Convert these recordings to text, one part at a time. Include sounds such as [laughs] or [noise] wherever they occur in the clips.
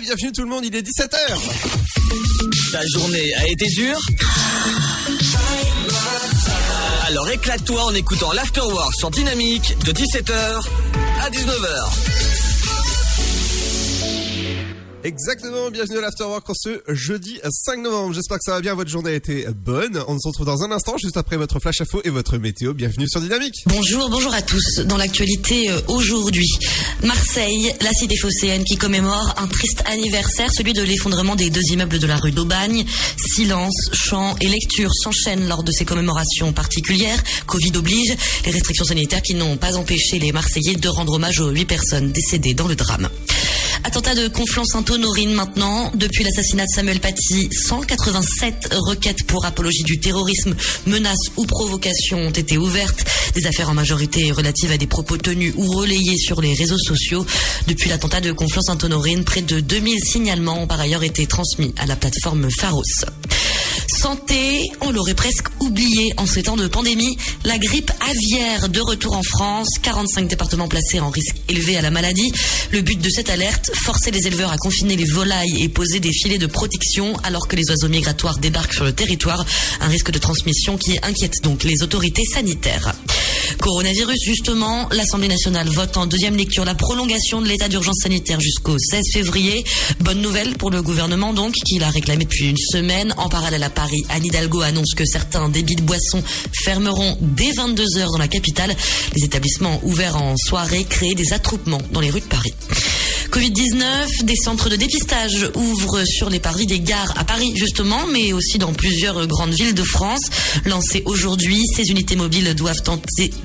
bienvenue tout le monde, il est 17h. Ta journée a été dure Alors éclate-toi en écoutant l'Afterwork sur Dynamique de 17h à 19h. Exactement, bienvenue à l'Afterwork en ce jeudi 5 novembre. J'espère que ça va bien, votre journée a été bonne. On se retrouve dans un instant, juste après votre flash info et votre météo. Bienvenue sur Dynamique. Bonjour, bonjour à tous. Dans l'actualité euh, aujourd'hui, Marseille, la cité phocéenne qui commémore un triste anniversaire, celui de l'effondrement des deux immeubles de la rue d'Aubagne. Silence, chants et lectures s'enchaînent lors de ces commémorations particulières. Covid oblige, les restrictions sanitaires qui n'ont pas empêché les Marseillais de rendre hommage aux huit personnes décédées dans le drame. Attentat de Conflans-Sainte-Honorine maintenant. Depuis l'assassinat de Samuel Paty, 187 requêtes pour apologie du terrorisme, menaces ou provocation ont été ouvertes. Des affaires en majorité relatives à des propos tenus ou relayés sur les réseaux sociaux. Depuis l'attentat de Conflans-Sainte-Honorine, près de 2000 signalements ont par ailleurs été transmis à la plateforme Pharos. Santé, on l'aurait presque oublié en ces temps de pandémie. La grippe aviaire de retour en France, 45 départements placés en risque élevé à la maladie. Le but de cette alerte, forcer les éleveurs à confiner les volailles et poser des filets de protection alors que les oiseaux migratoires débarquent sur le territoire. Un risque de transmission qui inquiète donc les autorités sanitaires. Coronavirus, justement, l'Assemblée nationale vote en deuxième lecture la prolongation de l'état d'urgence sanitaire jusqu'au 16 février. Bonne nouvelle pour le gouvernement, donc, qui l'a réclamé depuis une semaine. En parallèle à Paris, Anne Hidalgo annonce que certains débits de boissons fermeront dès 22 heures dans la capitale. Les établissements ouverts en soirée créent des attroupements dans les rues de Paris. Covid-19, des centres de dépistage ouvrent sur les parvis des gares à Paris justement, mais aussi dans plusieurs grandes villes de France. Lancées aujourd'hui, ces unités mobiles doivent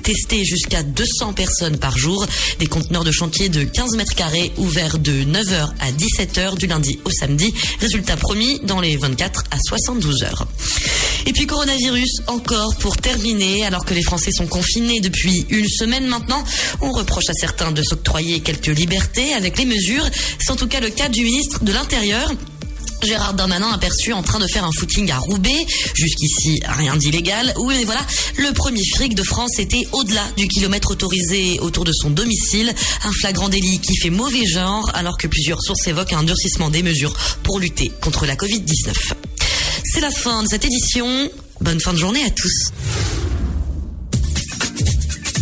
tester jusqu'à 200 personnes par jour. Des conteneurs de chantier de 15 mètres carrés ouverts de 9h à 17h du lundi au samedi. Résultat promis dans les 24 à 72 heures. Et puis coronavirus encore pour terminer, alors que les Français sont confinés depuis une semaine maintenant, on reproche à certains de s'octroyer quelques libertés avec les mesures. C'est en tout cas le cas du ministre de l'Intérieur. Gérard Darmanin aperçu en train de faire un footing à Roubaix. Jusqu'ici, rien d'illégal. Oui, mais voilà, le premier fric de France était au-delà du kilomètre autorisé autour de son domicile. Un flagrant délit qui fait mauvais genre, alors que plusieurs sources évoquent un durcissement des mesures pour lutter contre la Covid-19. C'est la fin de cette édition. Bonne fin de journée à tous.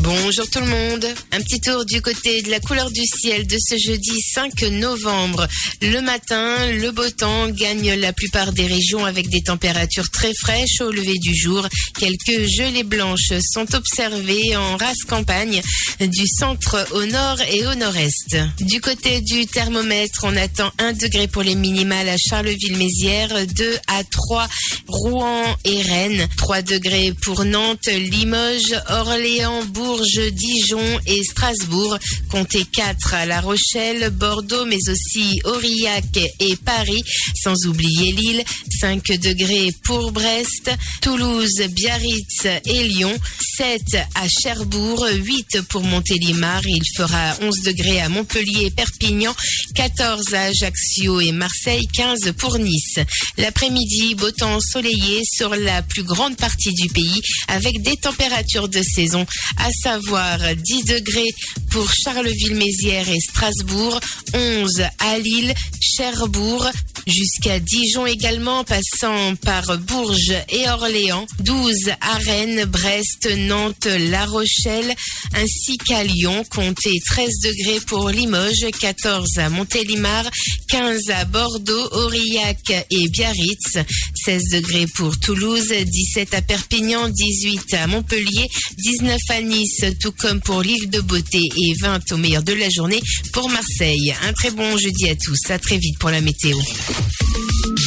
Bonjour tout le monde. Un petit tour du côté de la couleur du ciel de ce jeudi 5 novembre. Le matin, le beau temps gagne la plupart des régions avec des températures très fraîches au lever du jour. Quelques gelées blanches sont observées en race campagne du centre au nord et au nord-est. Du côté du thermomètre, on attend 1 degré pour les minimales à Charleville-Mézières, 2 à 3 Rouen et Rennes, 3 degrés pour Nantes, Limoges, Orléans, Dijon et Strasbourg. Comptez 4 à La Rochelle, Bordeaux, mais aussi Aurillac et Paris, sans oublier Lille. 5 degrés pour Brest, Toulouse, Biarritz et Lyon. 7 à Cherbourg, 8 pour Montélimar. Il fera 11 degrés à Montpellier et Perpignan, 14 à Ajaccio et Marseille, 15 pour Nice. L'après-midi, beau temps ensoleillé sur la plus grande partie du pays avec des températures de saison, à savoir 10 degrés pour Charleville-Mézières et Strasbourg, 11 à Lille, Cherbourg, jusqu'à Dijon également, passant par Bourges et Orléans, 12 à Rennes, Brest, Nantes, La Rochelle, ainsi qu'à Lyon, comptez 13 degrés pour Limoges, 14 à Montélimar, 15 à Bordeaux, Aurillac et Biarritz, 16 degrés pour Toulouse, 17 à Perpignan, 18 à Montpellier, 19 à Nice, tout comme pour l'île de Beauté et 20 au meilleur de la journée pour Marseille. Un très bon jeudi à tous, à très vite pour la météo.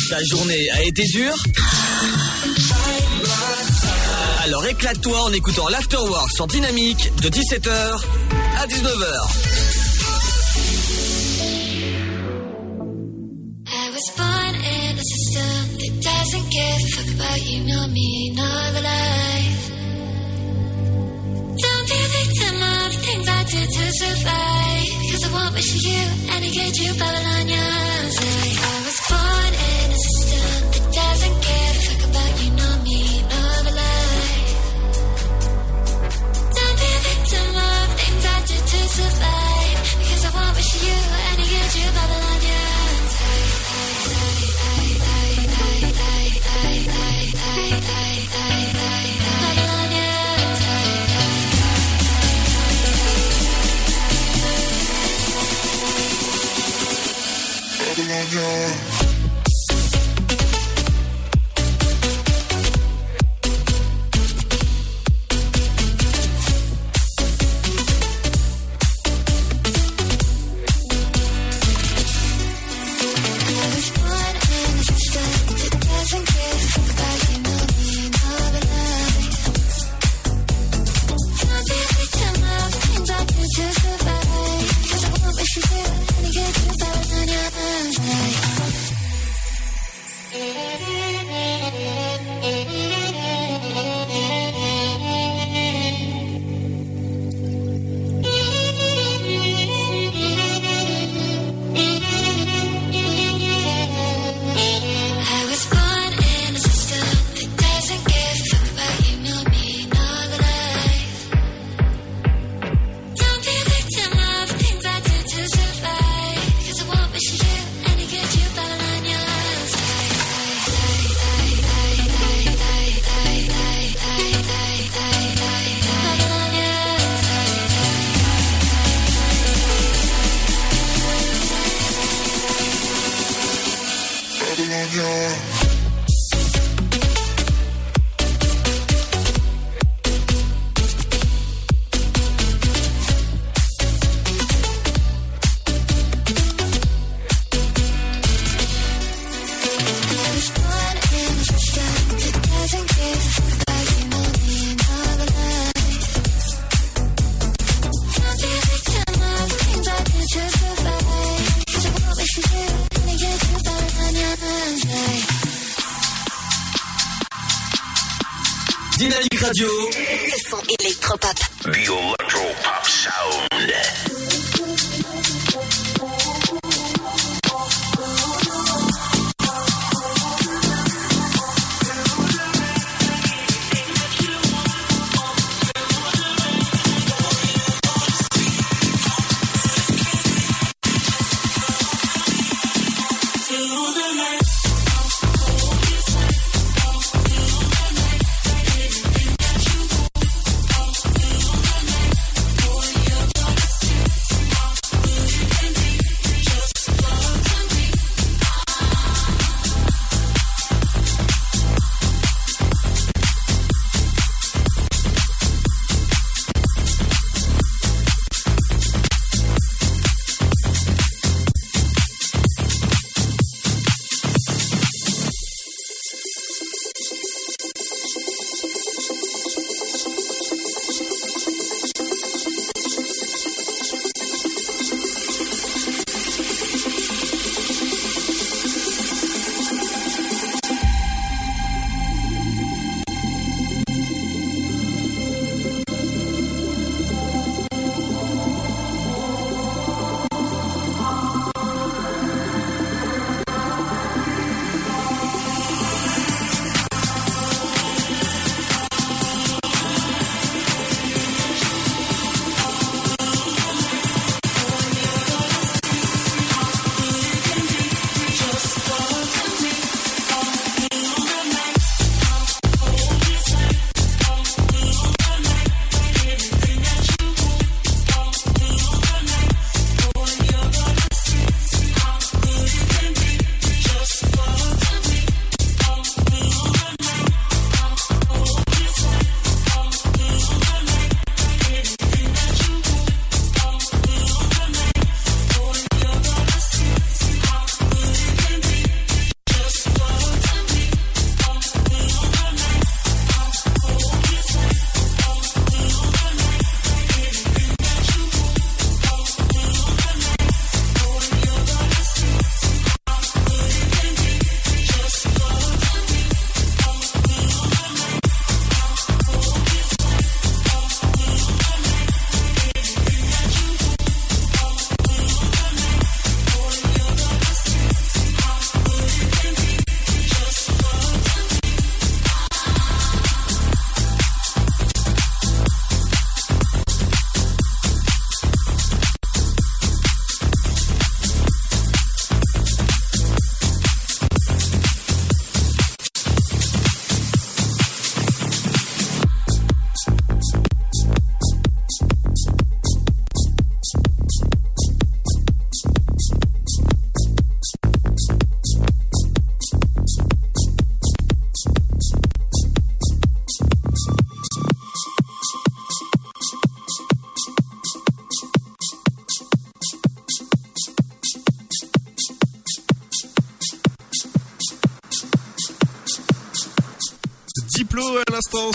Ta journée a été dure Alors éclate-toi en écoutant l'Afterwork sur Dynamique de 17h à 19h. I was born things to survive. Because I won't wish you and I get you Babylonians. I was born in a system that doesn't give a fuck about you, nor me, I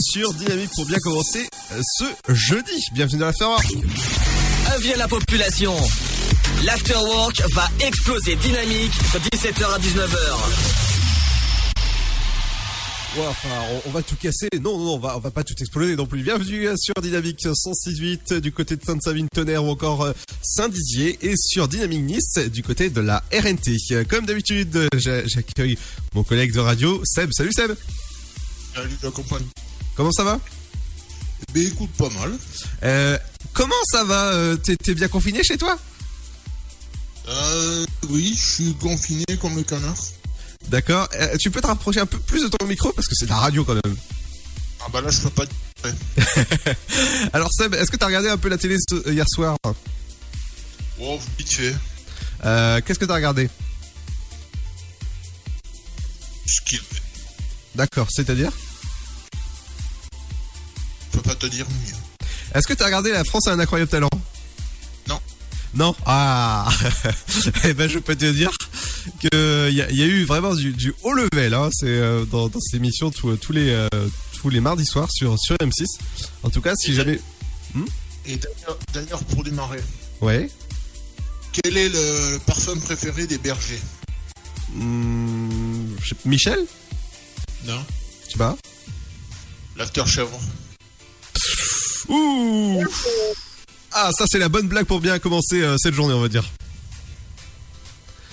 sur Dynamique pour bien commencer euh, ce jeudi. Bienvenue dans l'Afterwork. Avis à la population. L'afterwork va exploser dynamique de 17h à 19h. Ouais, enfin, on, on va tout casser. Non, non, non, on va, on va pas tout exploser non plus. Bienvenue euh, sur Dynamique 106.8 du côté de Sainte-Savine Tonnerre ou encore euh, Saint-Dizier et sur Dynamique Nice du côté de la RNT. Euh, Comme d'habitude, euh, j'a- j'accueille mon collègue de radio, Seb. Salut Seb. Salut la compagne. Comment ça va? Ben écoute, pas mal. euh, Comment ça va euh, T'es bien confiné chez toi? Euh, oui, je suis confiné comme le canard. D'accord. Euh, tu peux te rapprocher un peu plus de ton micro parce que c'est de la radio quand même. Ah bah là, je peux pas [laughs] Alors Seb, est-ce que t'as regardé un peu la télé hier soir? Oh, vite fait. euh, Qu'est-ce que t'as regardé? D'accord, c'est-à-dire? Je peux pas te dire mieux. Est-ce que t'as regardé La France a un incroyable talent? Non. Non? Ah [laughs] Eh ben je peux te dire que il y, a- y a eu vraiment du, du haut level hein, c'est euh, dans, dans cette émission tous tous les euh, tous les mardis soirs sur sur M6. En tout cas, si jamais Et d'ailleurs- d'ailleurs, pour démarrer, ouais. quel est le, le parfum préféré des bergers? Hmm, je- Michel, Non tu sais pas L'after chèvre. Ouh Ah, ça c'est la bonne blague pour bien commencer euh, cette journée, on va dire.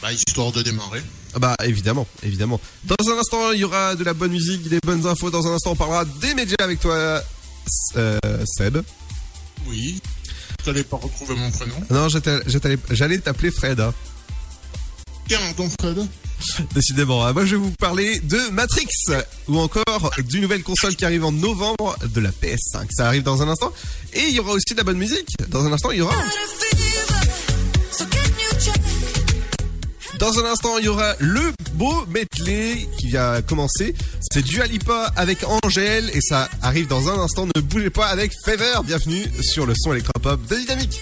Bah, histoire de démarrer. Ah Bah évidemment, évidemment. Dans un instant, il y aura de la bonne musique, des bonnes infos. Dans un instant, on parlera des médias avec toi, euh, Seb. Oui. Tu n'allais pas retrouver mon prénom. Non, j'allais t'appeler Fred. hein. Tiens, ton Fred. [laughs] Décidément. Ah, Moi, je vais vous parler de Matrix ou encore d'une nouvelle console qui arrive en novembre de la PS5. Ça arrive dans un instant. Et il y aura aussi de la bonne musique. Dans un instant, il y aura. Dans un instant, il y aura le beau medley qui vient commencer. C'est Dua Lipa avec Angèle et ça arrive dans un instant. Ne bougez pas avec Fever. Bienvenue sur le son électropop de Dynamique.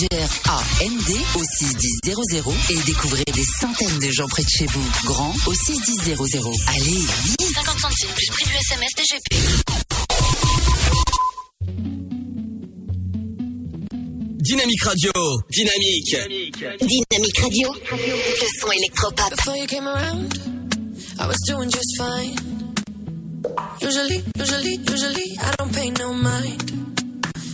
G-R-A-N-D au 61000 et découvrez des centaines de gens près de chez vous. Grand au 61000. Allez, vite 50 centimes plus prix du SMS DGP. Dynamique Radio. Dynamique. Dynamique Radio. Le son électropop. Before you came around, I was doing just fine. Usually, usually, usually, I don't pay no mind.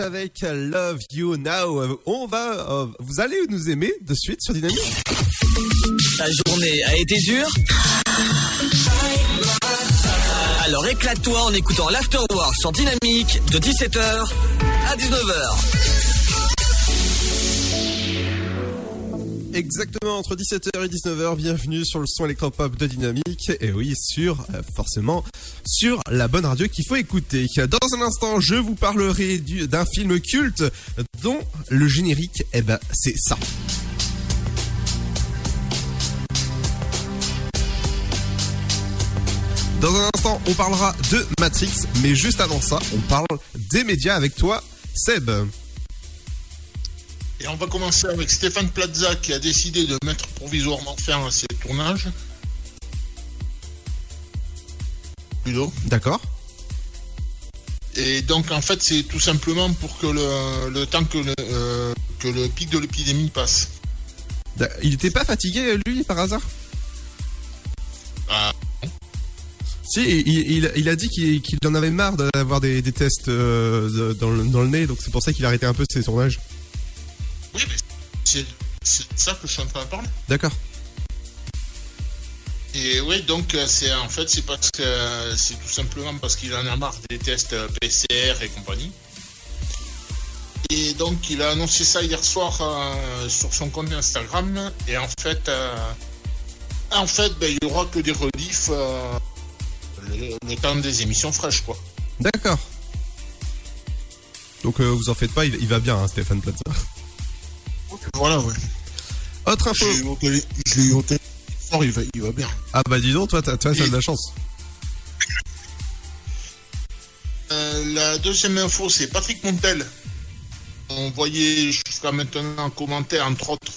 Avec Love You Now. On va, euh, vous allez nous aimer de suite sur Dynamique. Ta journée a été dure Alors éclate-toi en écoutant l'Afterwork sur Dynamique de 17h à 19h. Exactement entre 17h et 19h. Bienvenue sur le son électropop de Dynamique. Et oui, sur, euh, forcément, sur la bonne radio qu'il faut écouter. Dans un instant, je vous parlerai du- d'un film culte dont le générique, eh ben, c'est ça. Dans un instant, on parlera de Matrix, mais juste avant ça, on parle des médias avec toi, Seb. Et on va commencer avec Stéphane Plaza qui a décidé de mettre provisoirement fin à ses tournages. Plutôt. D'accord Et donc en fait c'est tout simplement pour que le, le temps que le, euh, que le pic de l'épidémie passe. Il était pas fatigué, lui, par hasard? Ah, Si, il, il- il a dit qu'il en avait marre d'avoir des, des tests euh, dans, le, dans le nez, donc c'est pour ça qu'il a arrêté un peu ses tournages. Oui, mais c'est ça que je suis en train de parler. D'accord. Et oui, donc euh, c'est en fait c'est parce que c'est tout simplement parce qu'il en a marre des tests euh, PCR et compagnie. Et donc il a annoncé ça hier soir euh, sur son compte Instagram. Et en fait, euh, en fait, ben, il y aura que des reliefs euh, le, le temps des émissions fraîches, quoi. D'accord. Donc vous en faites pas, il, il va bien, hein, Stéphane Plaza. Voilà, ouais. Autre info. Je l'ai eu au télé- je l'ai eu au télé- soir, il va, il va bien. Ah bah dis donc, toi, t'as toi, t'as de la chance. Euh, la deuxième info, c'est Patrick Montel on voyait jusqu'à maintenant en commentaire, entre autres,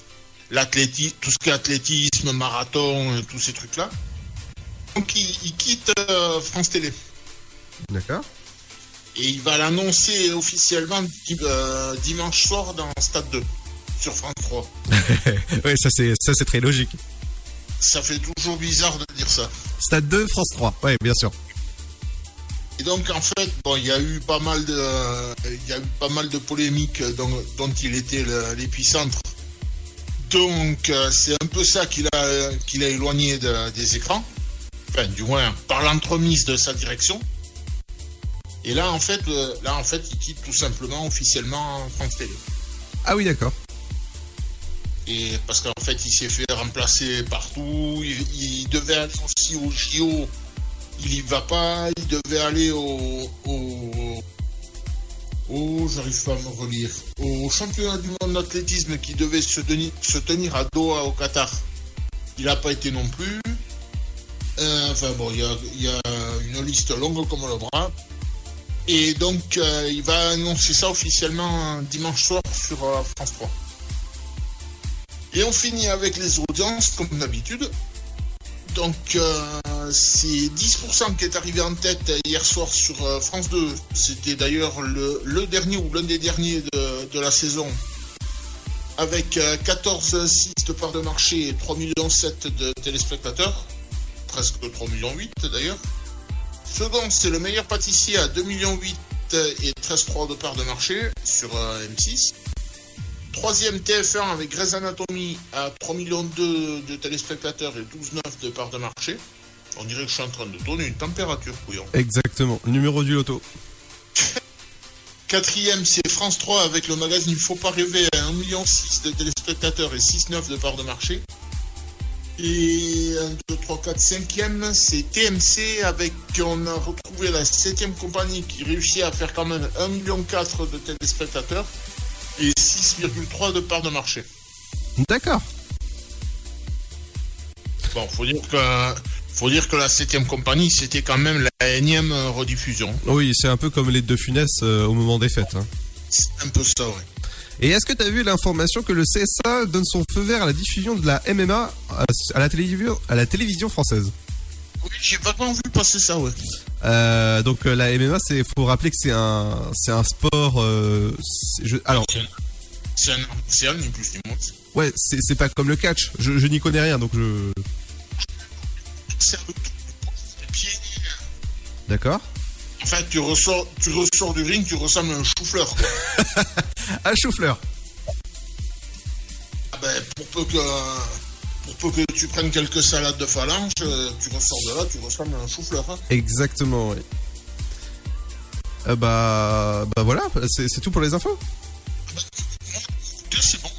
l'athlétisme, tout ce qui est athlétisme, marathon, tous ces trucs-là. Donc il, il quitte euh, France Télé. D'accord. Et il va l'annoncer officiellement euh, dimanche soir dans Stade 2, sur France 3. [laughs] ouais, ça c'est ça c'est très logique. Ça fait toujours bizarre de dire ça. Stade 2, France 3. Ouais, bien sûr. Et donc en fait, bon, il y a eu pas mal de, il y a eu pas mal de polémiques dont, dont il était l'épicentre. Donc euh, c'est un peu ça qu'il a, qu'il a éloigné de- des écrans. Enfin, du moins par l'entremise de sa direction. Et là en fait, euh, là en fait, il quitte tout simplement officiellement France Télé. Ah oui, d'accord. Et parce qu'en fait, il s'est fait remplacer partout. Il, devait aller aussi au JO. Il y va pas. Il devait aller au. au, au- j'arrive pas à me relire. Au championnat du monde d'athlétisme qui devait se tenir, à Doha au Qatar. Il n'a pas été non plus. Euh, enfin bon, il y a, il y a une liste longue comme le bras. Et donc, euh, il va annoncer ça officiellement dimanche soir sur euh, France 3. Et on finit avec les audiences, comme d'habitude. Donc, euh, c'est 10% qui est arrivé en tête hier soir sur euh, France 2. C'était d'ailleurs le, dernier ou l'un des derniers de, la saison. Avec euh, 14,6 de part de marché et 3,7 millions de téléspectateurs. Presque 3,8 millions d'ailleurs. Second, c'est le meilleur pâtissier à 2,8 millions et 13,3 de part de marché sur euh, M6. Troisième TF1 avec Grey's Anatomy à 3 millions de téléspectateurs et 12,9 de part de marché. On dirait que je suis en train de donner une température, couillon. Exactement. Numéro du loto. Quatrième, c'est France 3 avec le magazine Faut pas rêver à 1,6 million de téléspectateurs et 6,9 de part de marché. Et 1, 2, 3, 4, 5e, c'est TMC avec, on a retrouvé la 7 compagnie qui réussit à faire quand même 1,4 million de téléspectateurs et 6,3 de part de marché. D'accord. Bon, faut dire que, faut dire que la 7 compagnie, c'était quand même la énième euh, rediffusion. Oui, c'est un peu comme les deux Funès euh, au moment des fêtes. hein. C'est un peu ça, ouais. Et est-ce que tu as vu l'information que le CSA donne son feu vert à la diffusion de la MMA à, à la, télévision, à la télévision française? Oui, j'ai vaguement vu passer ça, ouais. Euh, donc euh, la MMA, c'est faut rappeler que c'est un c'est un sport. euh, je- alors C'est un, c'est un ni plus ni moins. ouais, c'est c'est pas comme le catch. Je, je n'y connais rien, donc je. C'est un. D'accord. En fait, tu ressors, tu ressors du ring, tu ressembles à un chou-fleur. [laughs] Un chou-fleur. Ah ben, pour peu que, peu que tu prennes quelques salades de phalange, euh, tu ressors de là, tu ressembles à un chou-fleur. hein. Exactement. Oui. Euh, bah bah voilà, c'est c'est tout pour les infos. Écoutez, c'est bon.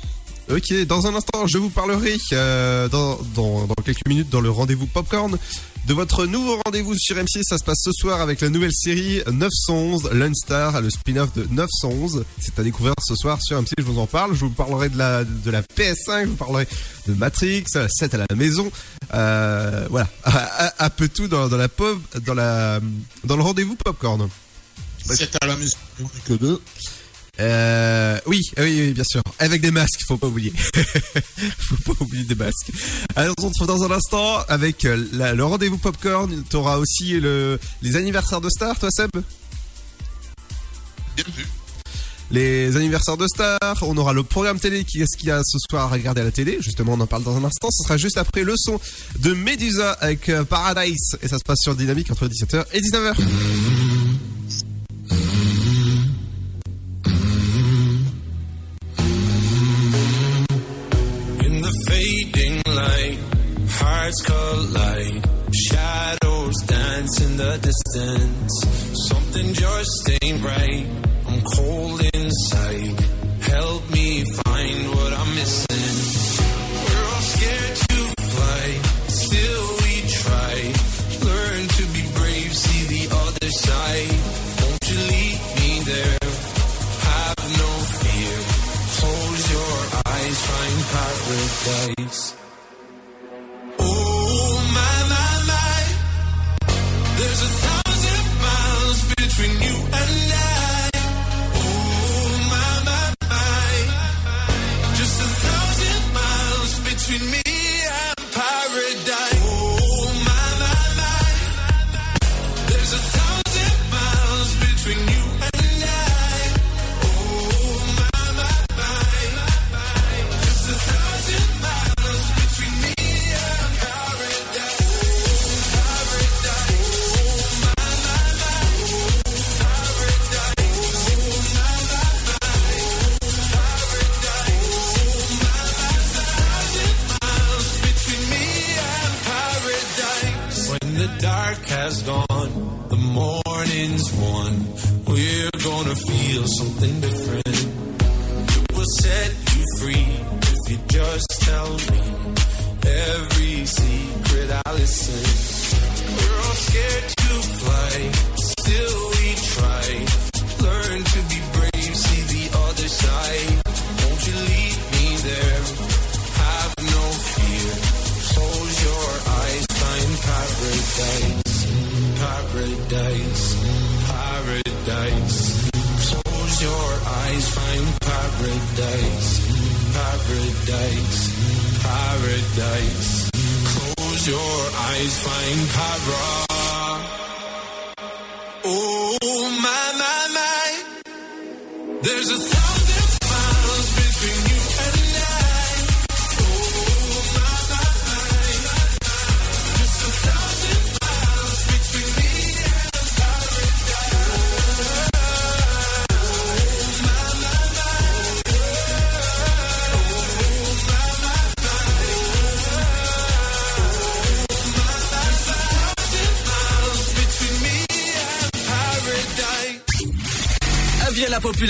Ok, dans un instant, je vous parlerai euh, dans, dans, dans quelques minutes dans le rendez-vous Popcorn de votre nouveau rendez-vous sur M6. Ça se passe ce soir avec la nouvelle série 911, Lone Star, le spin-off de 911. C'est à découvrir ce soir sur M6, je vous en parle. Je vous parlerai de la, de la PS5, je vous parlerai de Matrix, la 7 à la maison. Euh, voilà, [laughs] un peu tout dans, la pop, dans la dans le rendez-vous Popcorn. C'est à la maison, que deux. Euh, oui, oui, oui, bien sûr. Avec des masques, faut pas oublier. [laughs] faut pas oublier des masques. Alors, on se retrouve dans un instant avec euh, la- le rendez-vous popcorn. T'auras aussi le, les anniversaires de stars, toi, Seb? Bien vu. Les anniversaires de stars. On aura le programme télé qui est-ce qu'il y a ce soir à regarder à la télé. Justement, on en parle dans un instant. Ce sera juste après le son de Medusa avec euh, Paradise. Et ça se passe sur Dynamique entre 17h et 19h. Fading light, hearts collide. Shadows dance in the distance. Something just ain't right. I'm cold inside. Help me find what I'm missing. We're all scared to fly, still we try. Learn to be brave, see the other side. always find paradise.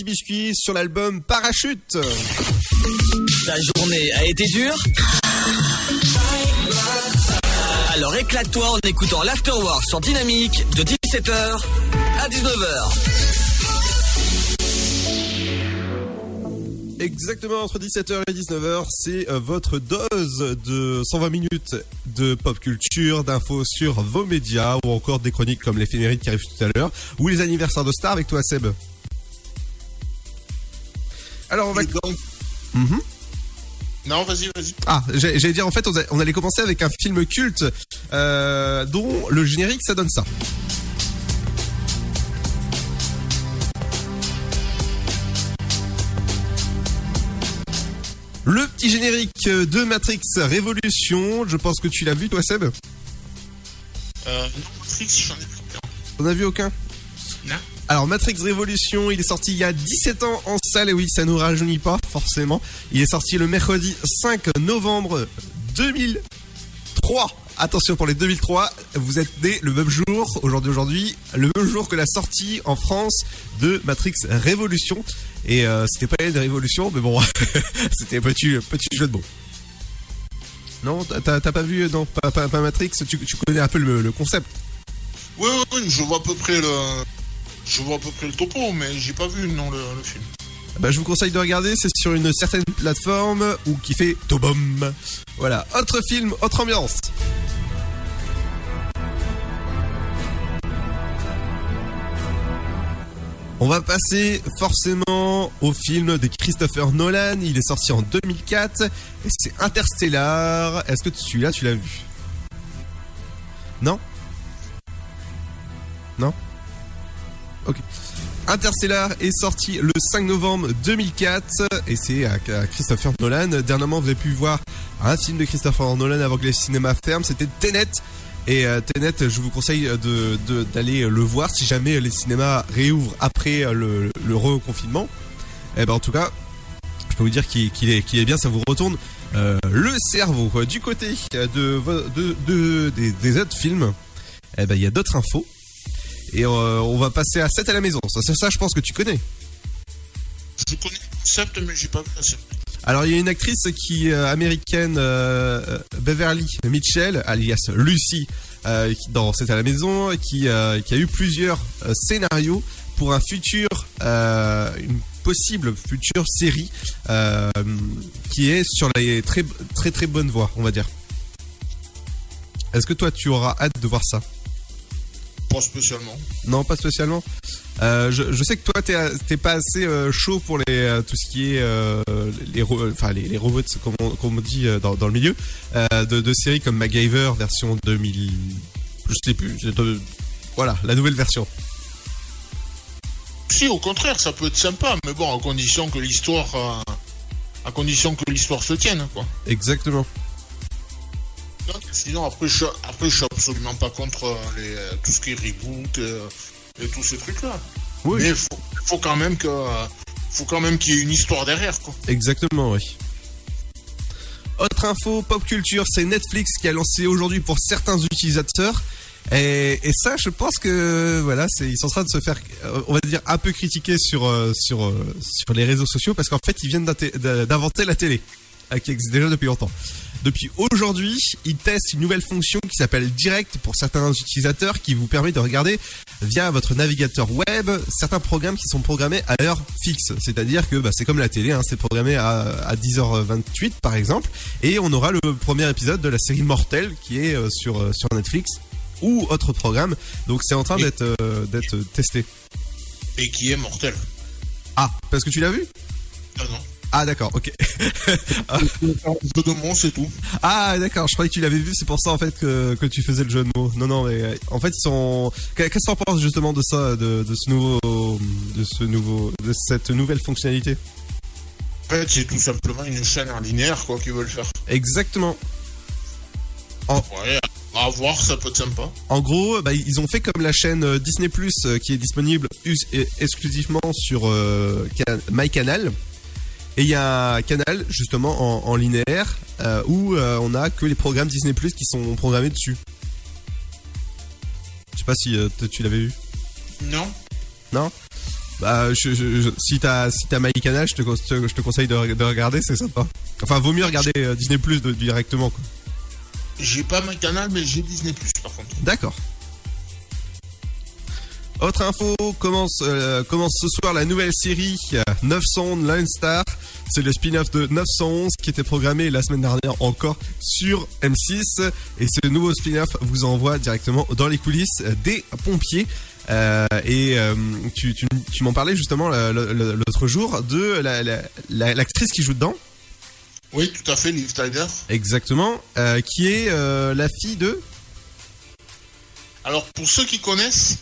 Petit Biscuit sur l'album Parachute. Ta journée a été dure Alors éclate-toi en écoutant l'Afterwork sur Dynamique de 17h à 19h. Exactement entre 17h et 19h, c'est euh, votre dose de 120 minutes de pop culture, d'infos sur vos médias ou encore des chroniques comme l'éphéméride qui arrive tout à l'heure ou les anniversaires de stars avec toi Seb. Alors on va. Mhm. Non, vas-y, vas-y. Ah, j'allais dire en fait, on allait commencer avec un film culte euh, dont le générique ça donne ça. Le petit générique de Matrix Révolution, je pense que tu l'as vu toi Seb? Euh, Non, On a vu aucun? Non. Alors Matrix Révolution, il est sorti il y a 17 ans en salle et oui, ça nous rajeunit pas forcément. Il est sorti le mercredi 5 novembre 2003. Attention pour les 2003, vous êtes né le même jour, aujourd'hui aujourd'hui, le même jour que la sortie en France de Matrix Révolution. Et euh, c'était pas une révolution, mais bon, [laughs] c'était un petit, petit jeu de mots. Non, t'as pas vu, non, pas, pas- Matrix, tu, connais un peu le- le concept? Oui, oui, je vois à peu près le. Je vois à peu près le topo, mais j'ai pas vu non le, film. Bah, je vous conseille de regarder, c'est sur une certaine plateforme ou qui fait Tobom. Voilà, autre film, autre ambiance. On va passer forcément au film de Christopher Nolan. Il est sorti en 2004 et c'est Interstellar. Est-ce que celui-là, tu l'as vu? Non? Non? Interstellar est sorti le 5 novembre 2004 et c'est à Christopher Nolan. Dernièrement, vous avez pu voir un film de Christopher Nolan avant que les cinémas ferment. C'était Tenet. Et euh, Tenet, je vous conseille d'aller le voir si jamais les cinémas réouvrent après le, reconfinement. Et ben en tout cas, je peux vous dire qu'il est, bien, ça vous retourne euh, le cerveau. Du côté des autres films, eh ben il y a d'autres infos. Et euh, on va passer à 7 à la maison. Ça, ça, ça, je pense que tu connais. Je connais le concept, mais j'ai pas vu la série. Alors il y a une actrice qui euh, américaine, euh, Beverly Mitchell, alias Lucy, euh, qui, dans C'est à la maison, qui, qui a eu plusieurs scénarios pour un futur, une possible future série qui est sur les très très très bonnes voies, on va dire. Est-ce que toi tu auras hâte de voir ça? Pas spécialement. Non, pas spécialement. Euh, je, je sais que toi, t'es, pas assez euh, chaud pour les, euh, tout ce qui est euh, les, ro- enfin les, les robots, comme on, comme on dit dans, dans le milieu, de, de séries comme MacGyver version 2000, je sais plus, de- voilà, la nouvelle version. Si, au contraire, ça peut être sympa, mais bon, à condition que l'histoire. à condition que l'histoire se tienne, quoi. Exactement. Sinon, après, je, après, je suis absolument pas contre euh, les, euh, tout ce qui est reboot euh, et tous ces trucs-là. Oui. Mais il faut, faut quand même que. faut quand même qu'il y ait une histoire derrière, quoi. Exactement, oui. Autre info, pop culture, c'est Netflix qui a lancé aujourd'hui pour certains utilisateurs. Et, et ça, je pense que voilà, c'est ils sont en train de se faire, on va dire, un peu critiquer sur sur sur les réseaux sociaux parce qu'en fait, ils viennent d'inventer la télé, qui existe déjà depuis longtemps. Depuis aujourd'hui, ils testent une nouvelle fonction qui s'appelle Direct pour certains utilisateurs qui vous permet de regarder via votre navigateur web certains programmes qui sont programmés à heure fixe. C'est-à-dire que bah, c'est comme la télé, hein, c'est programmé à, à 10h28 par exemple, et on aura le premier épisode de la série Mortel qui est euh, sur, euh, sur Netflix ou autre programme. Donc c'est en train d'être euh, d'être testé. Et qui est mortel. Ah, parce que tu l'as vu? Ah non. Ah d'accord, ok. [laughs] Jeu de mots, c'est tout. Ah d'accord, je croyais que tu l'avais vu, c'est pour ça en fait que, que tu faisais le jeu de mots. Non non, mais euh, en fait ils sont. Qu'est-ce que t'en penses justement de ça, de, de ce nouveau, de ce nouveau, de cette nouvelle fonctionnalité? En fait, c'est tout simplement une chaîne en linéaire, quoi, qu'ils veulent faire. Exactement. Ouais, à voir, ça peut être sympa. En gros, bah, ils ont fait comme la chaîne euh, Disney Plus euh, qui est disponible exclusivement sur euh, Can- MyCanal. Et il y a un canal justement en, en linéaire euh, où euh, on a que les programmes Disney Plus qui sont programmés dessus. Je sais pas si euh, tu l'avais vu. Non Non? Bah, je, je- je- si t'as si MyCanal, je te, je te conseille de, de regarder, c'est sympa. Enfin, vaut mieux regarder Disney Plus directement. Quoi. J'ai pas ma canal, mais j'ai Disney Plus par contre. D'accord. Autre info, commence, euh, commence ce soir la nouvelle série euh, 911 Lone Star. C'est le spin-off de 911 qui était programmé la semaine dernière encore sur M6. Et ce nouveau spin-off vous envoie directement dans les coulisses des pompiers. Euh, et euh, tu, tu, tu m'en parlais justement l'autre jour de la- la- la- l'actrice qui joue dedans. Oui, tout à fait, Liv Tyler. Exactement. euh, qui est euh, la fille de. Alors, pour ceux qui connaissent,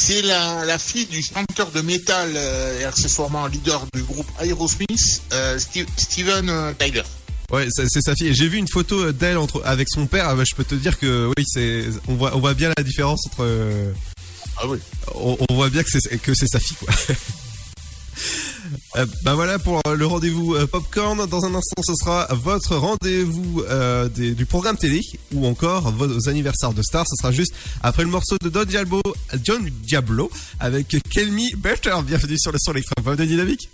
c'est la, la fille du chanteur de métal euh, et accessoirement leader du groupe Aerosmith, euh, Steve- Steven euh, Tyler. Ouais, c'est sa fille. J'ai vu une photo d'elle entre avec son père. Ah bah, je peux te dire que oui, c'est on voit on voit bien la différence entre. euh, Ah oui. on, on voit bien que c'est que c'est sa fille quoi. [laughs] Euh, bah voilà pour euh, le rendez-vous euh, popcorn. Dans un instant, ce sera votre rendez-vous euh, du programme télé ou encore vos anniversaires de stars. Ce sera juste après le morceau de Don Diablo, John Diablo avec Kill Me Better. Bienvenue sur le son électropop de Dynamique.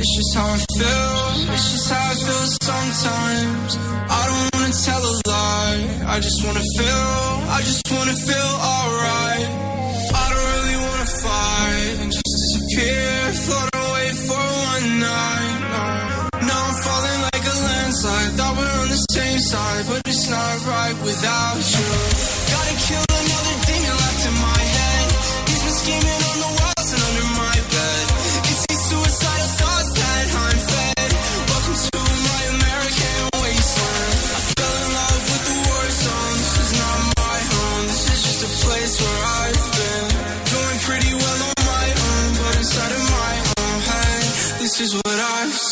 It's just how I feel. It's just how I feel sometimes. I don't wanna tell a lie. I just wanna feel. I just wanna feel alright. I don't really wanna fight and just disappear, float away for one night. Now I'm falling like a landslide. Thought we're on the same side, but it's not right without you.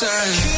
outside.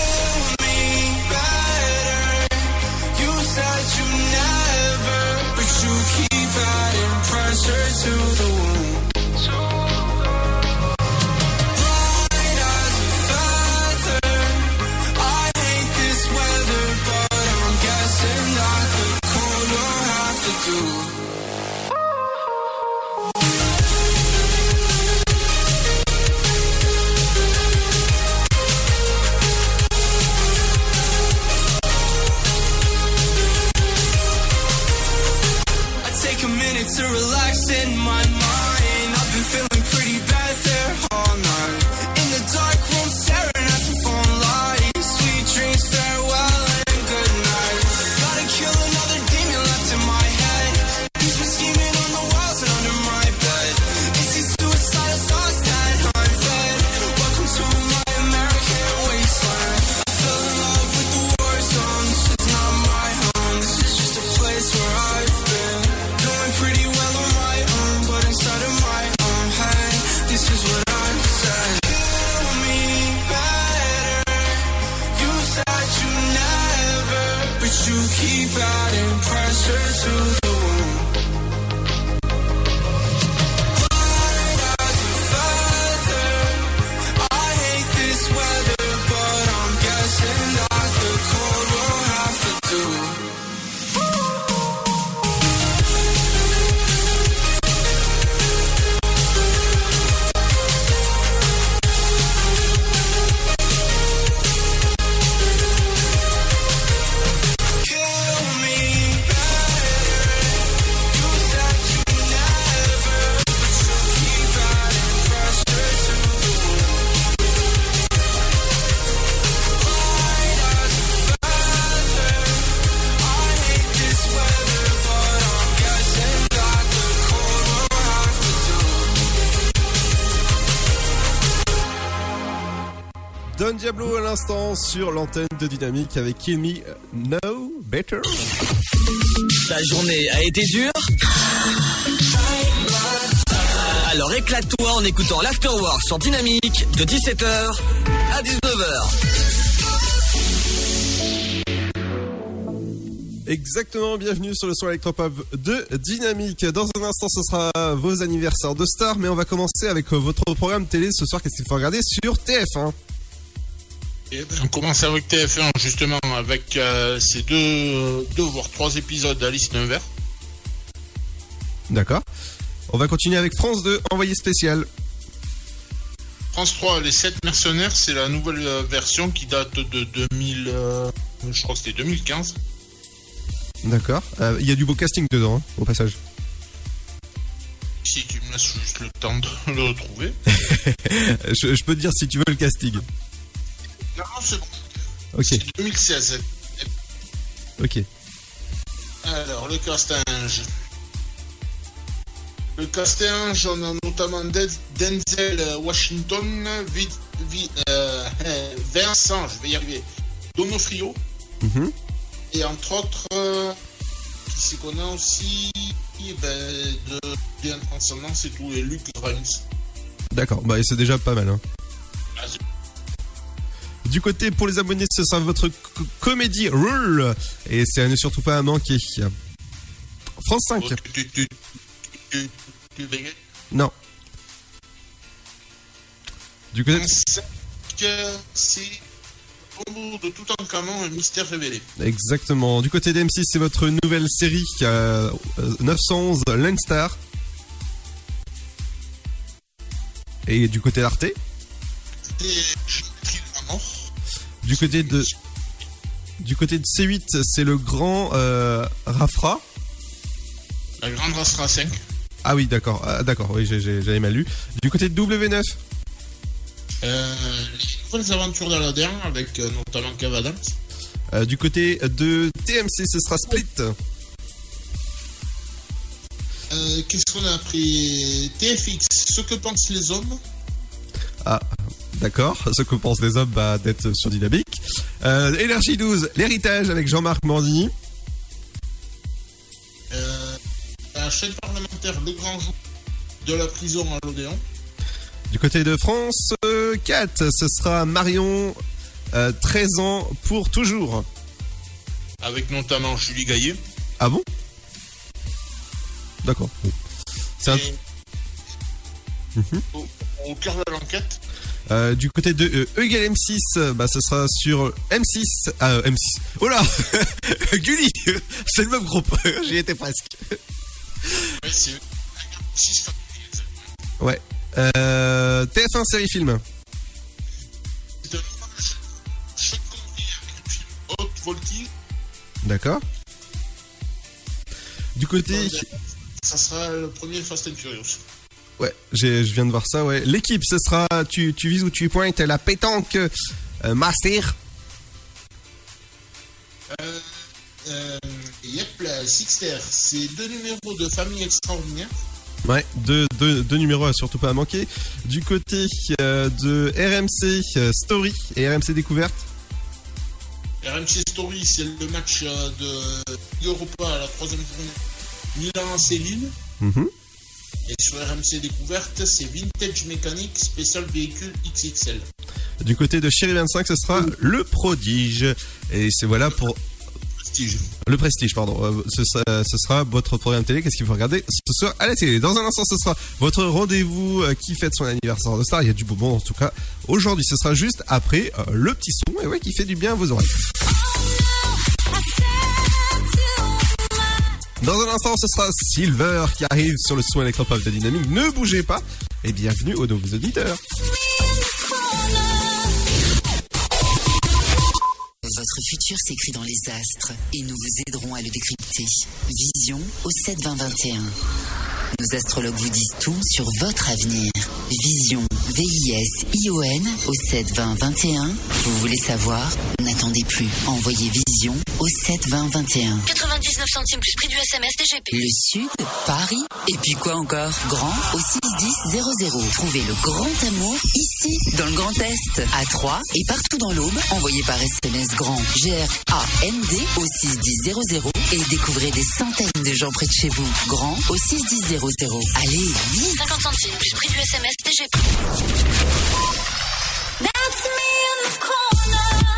L'instant sur l'antenne de Dynamique avec Kill Me Know Better. Ta journée a été dure Alors éclate-toi en écoutant l'Afterwork sur Dynamique de 17h à 19h. Exactement, bienvenue sur le son électropop de Dynamique. Dans un instant, ce sera vos anniversaires de stars, mais on va commencer avec euh, votre programme télé ce soir. Qu'est-ce qu'il faut regarder sur TF1 Et ben, on commence avec TF1 justement avec euh, ces deux, deux voire trois épisodes d'Alice Nevers. D'accord. On va continuer avec France 2, envoyé spécial. France 3, les 7 mercenaires, c'est la nouvelle euh, version qui date de 2000, euh, je crois que c'était 2015. D'accord. Euh, Il y a du beau casting dedans, hein, au passage. Si tu me laisses juste le temps de [laughs] le retrouver. [laughs] je, je peux te dire si tu veux le casting. Ok, C'est 2016. ok. Alors, le casting. Le casting, on a notamment Den- Denzel Washington, Vi- euh, Vincent, je vais y arriver, Donofrio, Mhm. et entre autres, euh, qui c'est qu'on a aussi ben, de bien transcendant, c'est tout, et Luke Grimes. D'accord, bah c'est déjà pas mal. Hein. Ah, Du côté pour les abonnés, ce sera votre co- comédie rule et c'est à ne surtout pas à manquer. France 5. Oh, tu- tu- tu- tu- tu bégayes Non. Du côté France 5, c'est de tout canon, un mystère révélé. exactement. Du côté d'M6, c'est votre nouvelle série euh, euh, 911 Landstar. Et du côté d'Arte, mort. Du côté de du côté de C8, c'est le grand euh, Rafra. La grande Astra 5. Ah oui, d'accord, ah, d'accord, oui, j'avais mal lu. Du côté de W9, Euh, les nouvelles aventures d'Aladin avec euh, notamment Kev Adams. euh, du côté de TMC, ce sera Split. Euh, Qu'est-ce qu'on a appris? TFX, ce que pensent les hommes? Ah, d'accord. Ce que pensent les hommes bah, d'être sur Dynamique. Euh, Énergie 12, l'héritage avec Jean-Marc Mordigny. Euh, la chaîne parlementaire Le Grand Jour de la prison à l'Odéon. Du côté de France euh, 4, ce sera Marion, euh, 13 ans pour toujours. Avec notamment Julie Gaillet. Ah bon? D'accord. C'est un- au, au cœur de l'enquête, Euh, du côté de euh, E égale M6, euh, bah, ce sera sur M6. Ah, euh, M6. Oh là Gulli [laughs] C'est le même groupe. [laughs] J'y étais presque. ouais, c'est 6 Ouais. Euh, TF1 série film. D'accord. Du côté... Ça sera le premier Fast and Furious. Ouais, je viens de voir ça, ouais. L'équipe, ce sera, tu, tu vises ou tu pointes la pétanque euh, Master. Euh, euh, yep, la Sixter, c'est deux numéros de famille extraordinaire. Ouais, deux, deux, deux numéros à surtout pas à manquer. Du côté euh, de RMC Story et RMC Découverte. RMC Story, c'est le match de Europa à la troisième journée. Milan Lille. Mhm. Et sur RMC Découverte, c'est Vintage Mécanique spécial véhicule XXL. Du côté de Chéri 25, ce sera le prodige. Et c'est voilà pour Prestige. le prestige, pardon. Euh, Ce sera, ce sera votre programme télé. Qu'est-ce qu'il faut regarder ce soir à la télé? Dans un instant, ce sera votre rendez-vous euh, qui fête son anniversaire de star. Il y a du monde en tout cas. Aujourd'hui, ce sera juste après euh, le petit son et ouais, qui fait du bien à vos oreilles. Dans un instant, ce sera Silver qui arrive sur le son électropop de Dynamique. Ne bougez pas et bienvenue aux nouveaux auditeurs. Votre futur s'écrit dans les astres et nous vous aiderons à le décrypter. Vision au 72021. Nos astrologues vous disent tout sur votre avenir. Vision, V-I-S-I-O-N au 72021. Vous voulez savoir? N'attendez plus. Envoyez Vision au 72021. 99 centimes plus prix du SMS DGP. Le Sud, Paris, et puis quoi encore? Grand au 61000. Trouvez le grand amour ici, dans le Grand Est, à Troyes et partout dans l'Aube. Envoyez par SMS grand G-R-A-N-D au 61000 et découvrez des centaines de gens près de chez vous. Grand au 61000. Allez, vite 50 centimes plus prix du SMS DGP. That's me in the corner.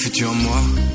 Futur moi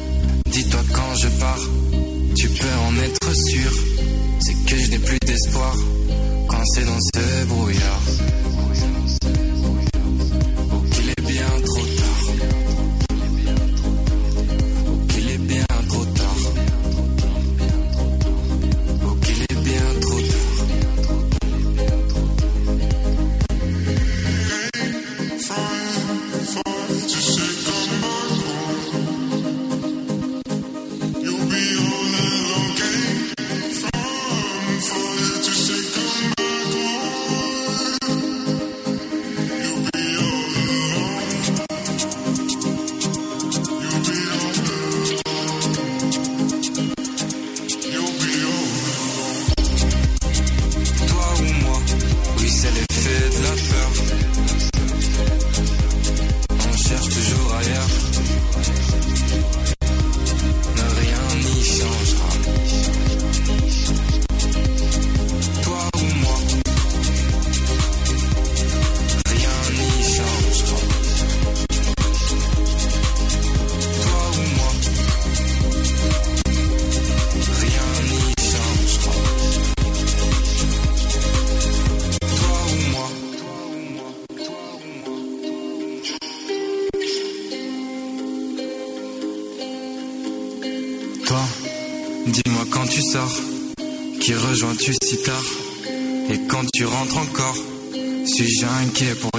inquiet pour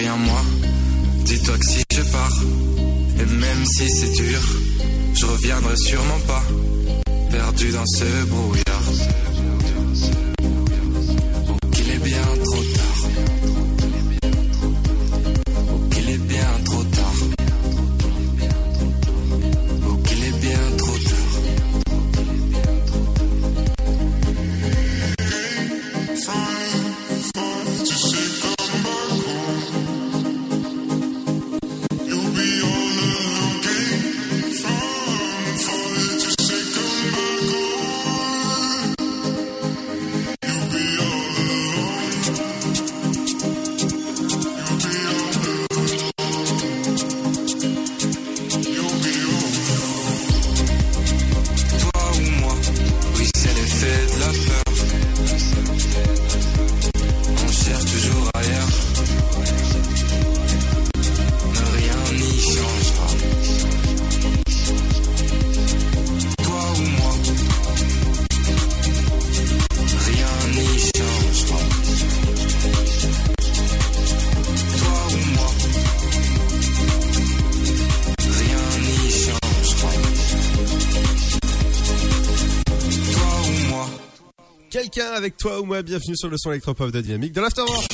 avec toi ou moi, bienvenue sur le son électropop de Dynamique de l'Afterwork.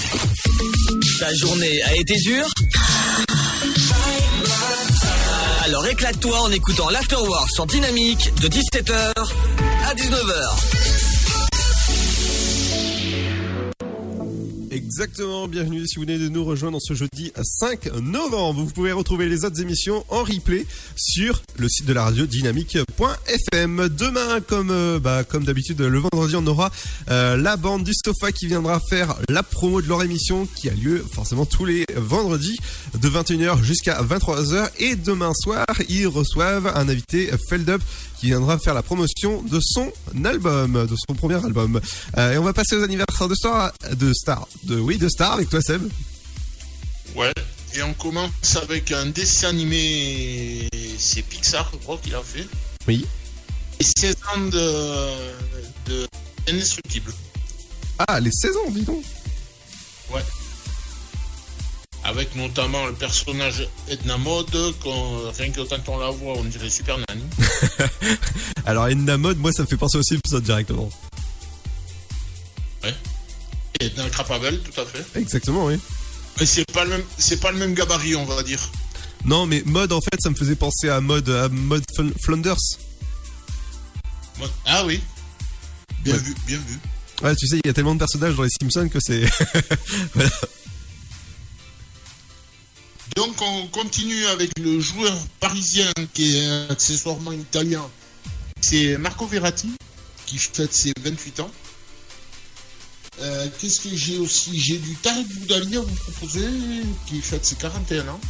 Ta journée a été dure Alors éclate-toi en écoutant l'Afterwork sur Dynamique de 17h à 19h. Exactement, bienvenue si vous venez de nous rejoindre ce jeudi 5 novembre. Vous pouvez retrouver les autres émissions en replay sur le site de la radio dynamique.fm. Demain, comme, euh, bah, comme d'habitude, le vendredi, on aura euh, la bande du Sofa qui viendra faire la promo de leur émission qui a lieu forcément tous les vendredis de 21h jusqu'à 23h. Et demain soir, ils reçoivent un invité Feldup qui viendra faire la promotion de son album, de son premier album. Euh, et on va passer aux anniversaires de Star, de Star, de oui, de Star avec toi Seb. Ouais. Et on commence avec un dessin animé. C'est Pixar, je crois qu'il a fait. Oui. Et 16 ans de, de Indestructible. Ah, les 16 ans, dis donc. Ouais. Avec notamment le personnage Edna Mode, qu'on- rien que quand on la voit, on dirait Super Nanny. [laughs] Alors, Edna Mode, moi, ça me fait penser aux Simpsons directement. Ouais. Et Edna Crapable, tout à fait. Exactement, oui. Mais c'est pas le même, c'est pas le même gabarit, on va dire. Non, mais mode, en fait, ça me faisait penser à mode, à mode Fl- Flanders. Ah oui. Bien Ouais. vu, bien vu. Ouais, tu sais, il y a tellement de personnages dans les Simpsons que c'est. [laughs] voilà. Donc on continue avec le joueur parisien qui est accessoirement italien. C'est Marco Verratti qui fête ses 28 ans. Euh, Qu'est-ce que j'ai aussi? J'ai du Tarek Boudali à vous proposer qui fête ses 41 ans.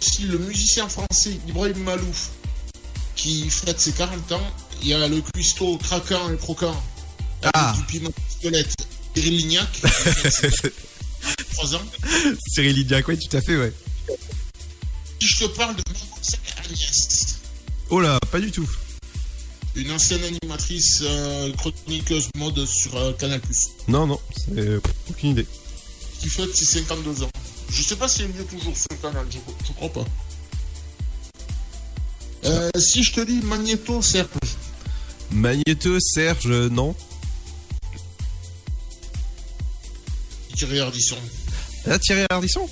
Aussi le musicien français Ibrahim Malouf qui fête ses 40 ans. Il y a le cuistot craquant et croquant Ah. du piment squelette Cyril Lignac [laughs] qui fête ses 3 ans. Cyril Lydiac, ouais, tout à fait, ouais. Si je te parle de Mademoiselle Agnès, Oh là, pas du tout. Une ancienne animatrice euh, chroniqueuse mode sur euh, Canal+, Non, non, c'est aucune idée. qui fête ses 52 ans. Je sais pas si elle est toujours sur Canal, je, je crois pas. Euh, si je te dis Magneto Serge, Magneto, Serge, non. Thierry Ardisson. Ah, Thierry Ardisson?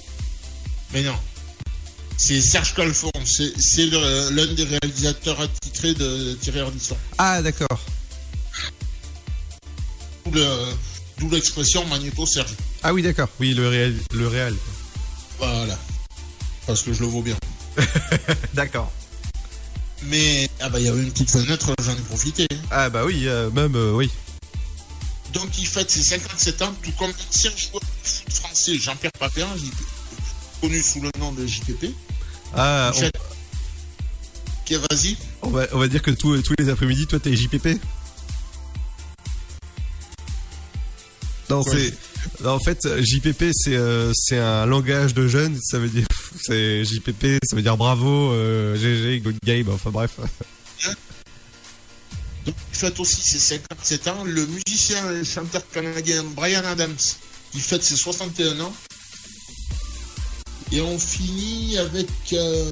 Mais non. C'est Serge Calfon, c'est l'un des réalisateurs attitrés de Thierry Ardisson. Ah, d'accord. D'où le- D'où l'expression Magneto Serge. Ah oui, d'accord. Oui, le réel. Le réel. Voilà. Parce que je le vaux bien. [laughs] D'accord. Mais ah bah il y avait une petite fenêtre, j'en ai profité. Ah bah oui, euh, même, euh, oui. Donc il fête ses 57 ans, tout comme l'ancien joueur de foot français Jean-Pierre Papin, connu sous le nom de JPP. Ah, Ok, vas-y. on, on va, on va dire que tous tous les après-midi, toi, t'es JPP Non, Ouais. c'est... en fait, JPP, c'est euh, c'est un langage de jeunes. Ça veut dire... [laughs] C'est JPP, ça veut dire bravo, euh, GG, good game, enfin bref. [laughs] Donc il fête aussi ses 57 ans, le musicien et chanteur canadien Brian Adams, qui fête ses 61 ans. Et on finit avec... euh,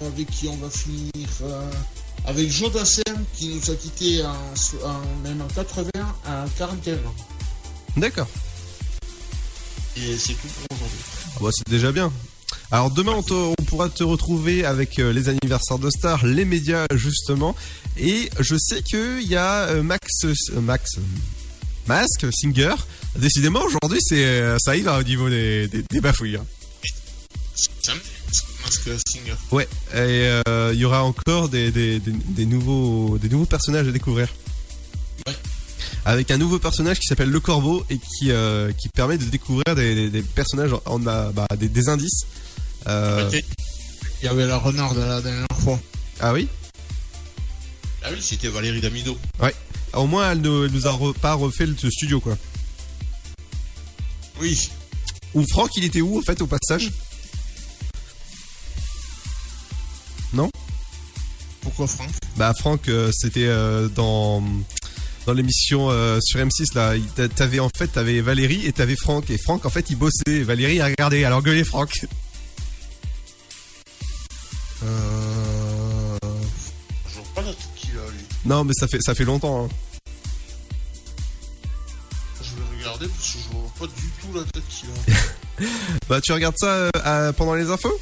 avec qui on va finir euh, Avec Joe Dassin, qui nous a quittés en, en- même en 80 à 41 ans. D'accord. Et c'est tout pour aujourd'hui. Ah bah, c'est déjà bien. Alors demain, on, te- on pourra te retrouver avec euh, les anniversaires de stars, les médias justement. Et je sais qu'il y a Max, Max, Mask, Singer. Décidément, aujourd'hui, c'est ça y va au niveau des, des, des bafouilles. Singer. Ouais. Et euh, il y aura encore des, des, des, des nouveaux, des nouveaux personnages à découvrir. Ouais. Avec un nouveau personnage qui s'appelle le Corbeau et qui, euh, qui permet de découvrir des, personnages, on a bah, des, des indices. Euh. Il y avait la renarde la dernière fois. ah oui? Ah oui, c'était Valérie Damido. Ouais. Au moins, elle ne elle nous a re- pas refait le studio, quoi. Oui. Ou Franck, il était où, en fait, au passage? [laughs] Non Pourquoi Franck? Bah, Franck, euh, c'était euh, dans dans l'émission euh, sur M6 là, t'avais en fait t'avais Valérie et t'avais Franck et Franck en fait il bossait, et Valérie a regardé, alors gueulez Franck. Euh. Je vois pas la tête qu'il a, lui. Non mais ça fait ça fait longtemps. hein. Je vais regarder parce que je vois pas du tout la tête qu'il a. [laughs] Bah tu regardes ça euh, pendant les infos?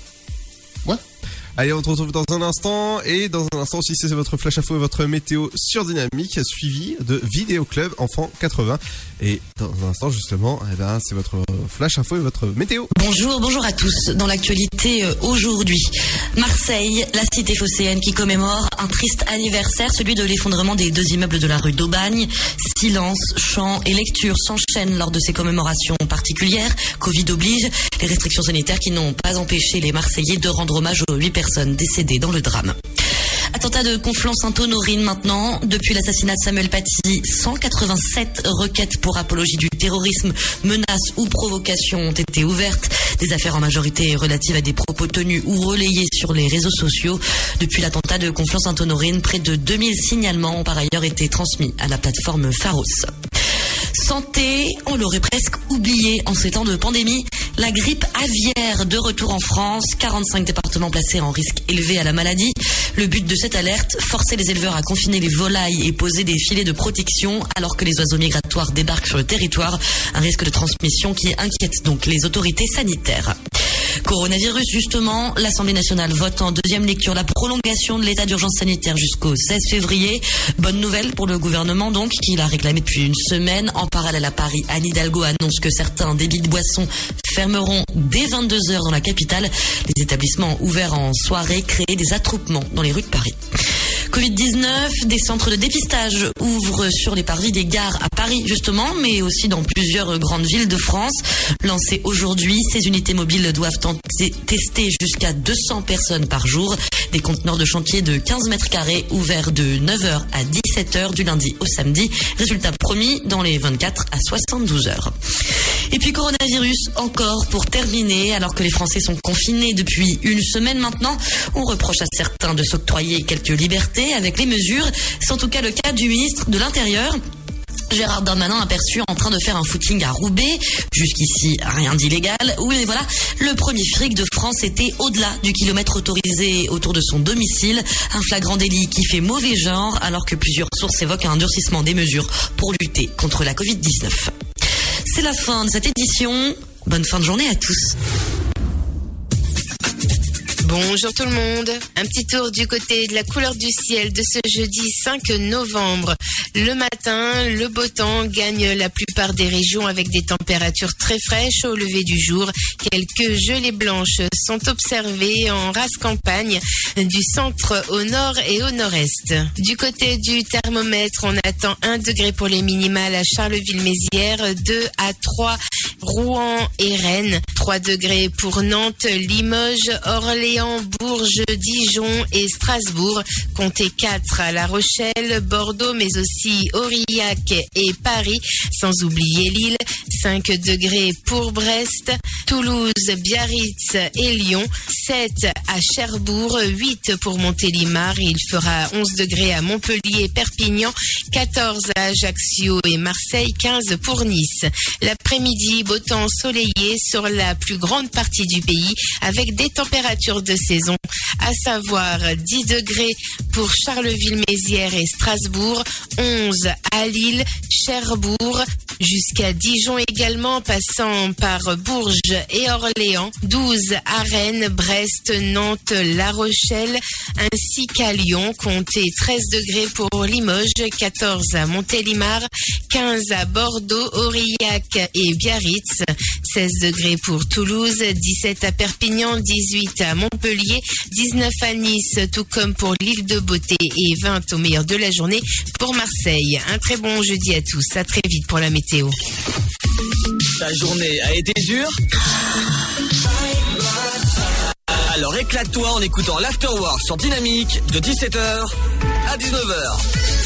Ouais. Allez, on se retrouve dans un instant et dans un instant aussi c'est votre flash info et votre météo sur Dynamique suivi de Vidéo Club Enfant 80 et dans un instant justement, eh ben c'est votre flash info et votre météo. Bonjour, bonjour à tous. Dans l'actualité euh, aujourd'hui, Marseille, la cité phocéenne qui commémore un triste anniversaire, celui de l'effondrement des deux immeubles de la rue d'Aubagne. Silence, chants et lectures s'enchaînent lors de ces commémorations particulières. Covid oblige, les restrictions sanitaires qui n'ont pas empêché les Marseillais de rendre hommage aux huit personnes décédées dans le drame. Attentat de Conflans-Sainte-Honorine maintenant. Depuis l'assassinat de Samuel Paty, 187 requêtes pour apologie du terrorisme, menaces ou provocations ont été ouvertes. Des affaires en majorité relatives à des propos tenus ou relayés sur les réseaux sociaux. Depuis l'attentat de Conflans-Sainte-Honorine, près de 2000 signalements ont par ailleurs été transmis à la plateforme Pharos. Santé, on l'aurait presque oublié en ces temps de pandémie. La grippe aviaire de retour en France, 45 départements placés en risque élevé à la maladie. Le but de cette alerte, forcer les éleveurs à confiner les volailles et poser des filets de protection alors que les oiseaux migratoires débarquent sur le territoire. Un risque de transmission qui inquiète donc les autorités sanitaires. Coronavirus, justement, l'Assemblée nationale vote en deuxième lecture la prolongation de l'état d'urgence sanitaire jusqu'au 16 février. Bonne nouvelle pour le gouvernement, donc, qui l'a réclamé depuis une semaine. En parallèle à Paris, Anne Hidalgo annonce que certains débits de boissons fermeront dès 22 heures dans la capitale. Les établissements ouverts en soirée créent des attroupements dans les rues de Paris. Covid-19, des centres de dépistage ouvrent sur les parvis des gares à Paris justement, mais aussi dans plusieurs grandes villes de France. Lancées aujourd'hui, ces unités mobiles doivent tester jusqu'à 200 personnes par jour. Des conteneurs de chantier de 15 mètres carrés ouverts de 9h à 17h du lundi au samedi. Résultat promis dans les 24 à 72 heures. Et puis coronavirus encore pour terminer, alors que les Français sont confinés depuis une semaine maintenant, on reproche à certains de s'octroyer quelques libertés avec les mesures. C'est en tout cas le cas du ministre de l'Intérieur. Gérard Darmanin aperçu en train de faire un footing à Roubaix. Jusqu'ici, rien d'illégal. Oui, mais voilà, le premier fric de France était au-delà du kilomètre autorisé autour de son domicile. Un flagrant délit qui fait mauvais genre, alors que plusieurs sources évoquent un durcissement des mesures pour lutter contre la Covid-19. C'est la fin de cette édition. Bonne fin de journée à tous. Bonjour tout le monde. Un petit tour du côté de la couleur du ciel de ce jeudi 5 novembre. Le matin, le beau temps gagne la plupart des régions avec des températures très fraîches au lever du jour. Quelques gelées blanches sont observées en race campagne du centre au nord et au nord-est. Du côté du thermomètre, on attend 1 degré pour les minimales à Charleville-Mézières, 2 à 3 Rouen et Rennes, 3 degrés pour Nantes, Limoges, Orléans, Bourges, Dijon et Strasbourg, comptez 4 à La Rochelle, Bordeaux, mais aussi Aurillac et Paris, sans oublier Lille, 5 degrés pour Brest, Toulouse, Biarritz et Lyon, 7 à Cherbourg, 8 pour Montélimar, il fera 11 degrés à Montpellier, Perpignan, 14 à Ajaccio et Marseille, 15 pour Nice. L'après-midi, beau temps ensoleillé sur la plus grande partie du pays avec des températures de saison, à savoir 10 degrés pour Charleville-Mézières et Strasbourg, 11 à Lille, Cherbourg, jusqu'à Dijon également, passant par Bourges et Orléans, 12 à Rennes, Brest, Nantes, La Rochelle, ainsi qu'à Lyon, comptez 13 degrés pour Limoges, 14 à Montélimar, 15 à Bordeaux, Aurillac et Biarritz, 16 degrés pour Toulouse, 17 à Perpignan, 18 à Montpellier, 19 à Nice, tout comme pour l'île de Beauté et 20 au meilleur de la journée pour Marseille. Un très bon jeudi à tous, à très vite pour la météo. Ta journée a été dure Alors éclate-toi en écoutant l'Afterwork sur Dynamique de 17h à 19h.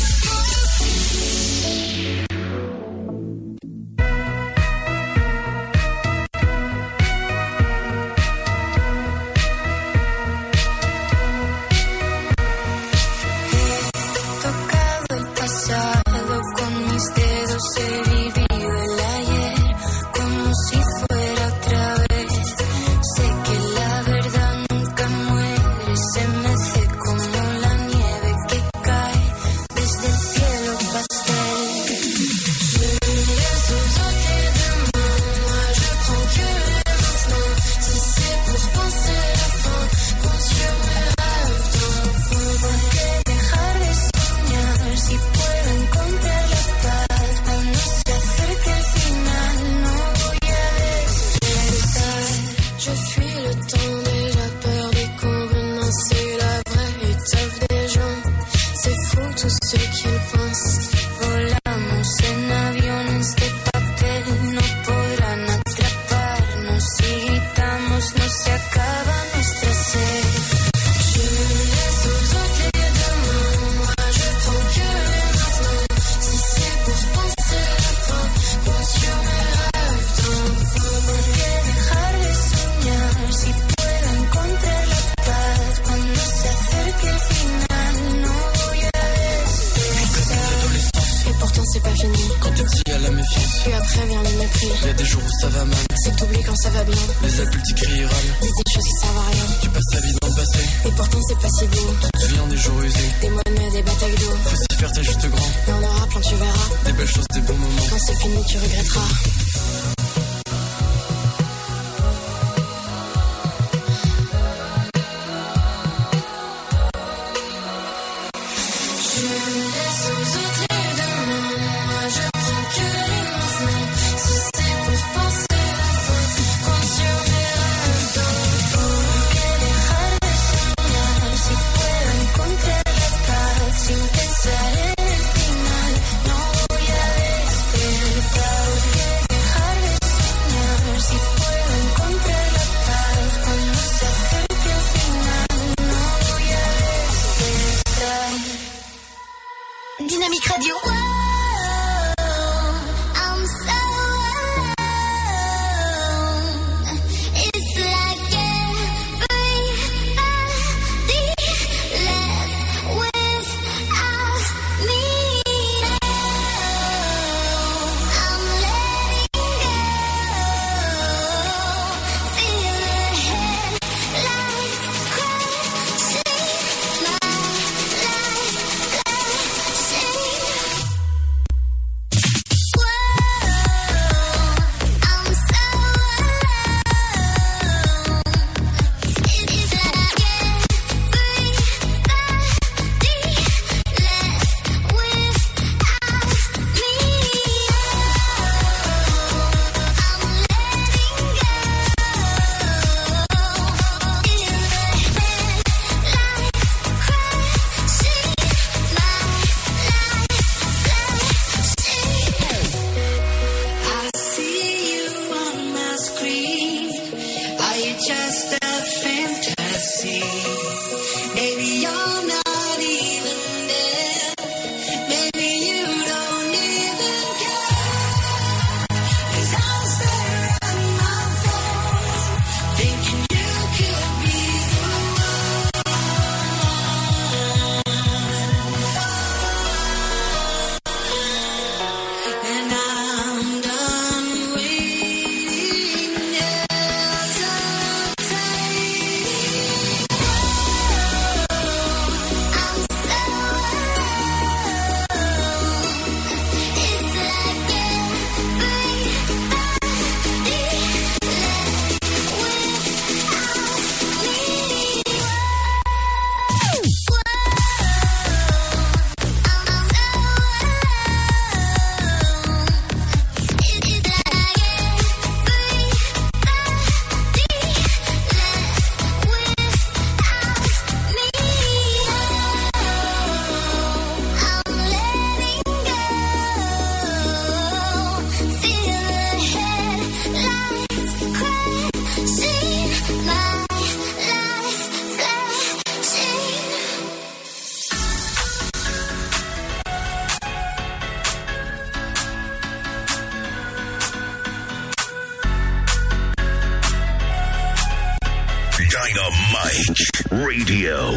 Dynamite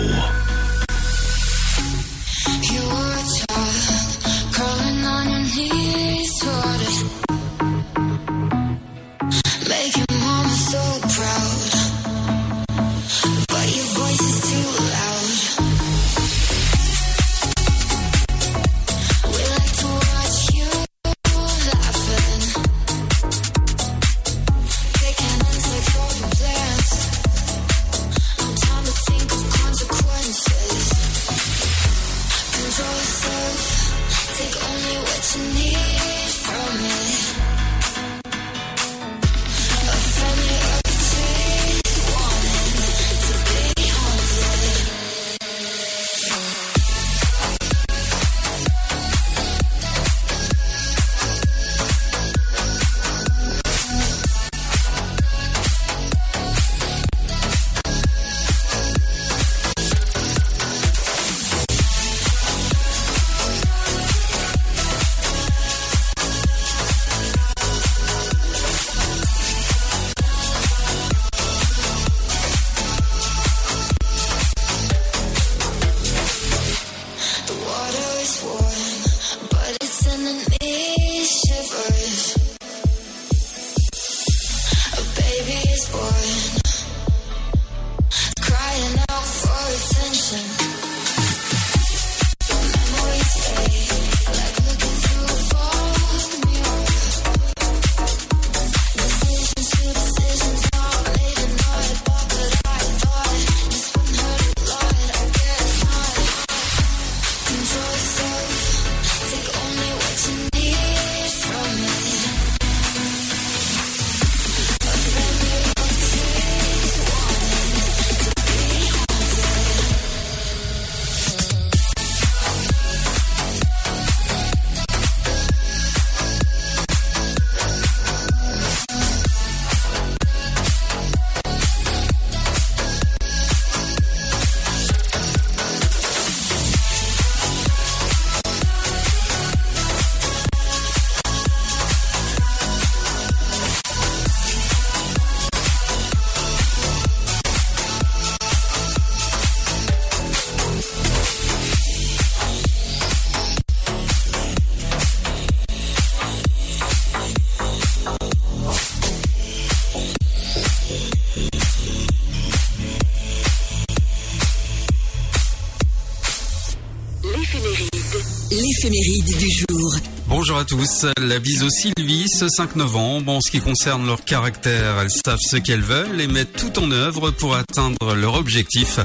tous. La bise aux Sylvie ce 5 novembre. En ce qui concerne leur caractère, elles savent ce qu'elles veulent et mettent tout en œuvre pour atteindre leur objectif.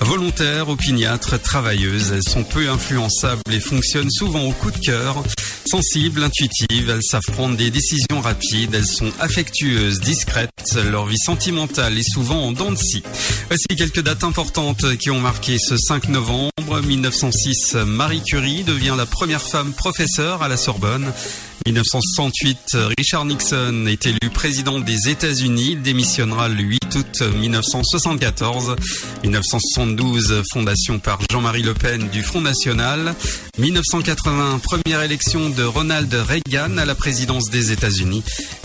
Volontaires, opiniâtres, travailleuses, elles sont peu influençables et fonctionnent souvent au coup de cœur. Sensibles, intuitives, elles savent prendre des décisions rapides, elles sont affectueuses, discrètes, leur vie sentimentale est souvent en dents de scie. Voici quelques dates importantes qui ont marqué ce 5 novembre. 1906, Marie Curie devient la première femme professeure à la Sorbonne. 1968, Richard Nixon est élu président des États-Unis. Il démissionnera le 8 août 1974. 1972, fondation par Jean-Marie Le Pen du Front National. 1980, première élection de Ronald Reagan à la présidence des États-Unis.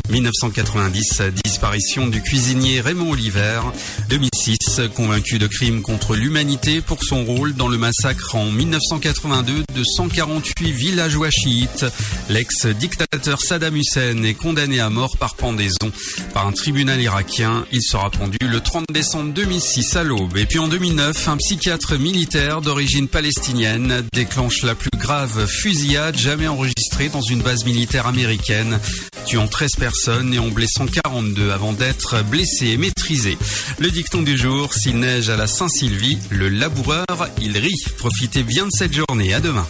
1990, disparition du cuisinier Raymond Oliver. 2006, convaincu de crimes contre l'humanité pour son rôle dans le massacre en 1982 de 148 villageois chiites. L'ex-dictateur Saddam Hussein est condamné à mort par pendaison par un tribunal irakien. Il sera pendu le 30 décembre 2006 à l'aube. Et puis en 2009, un psychiatre militaire d'origine palestinienne déclenche la plus grave fusillade jamais enregistrée dans une base militaire américaine, tuant 13 personnes et en blessant 42 avant d'être blessé et maîtrisé. Le dicton du jour, s'il neige à la Saint-Sylvie, le laboureur, il rit. Profitez bien de cette journée. À demain.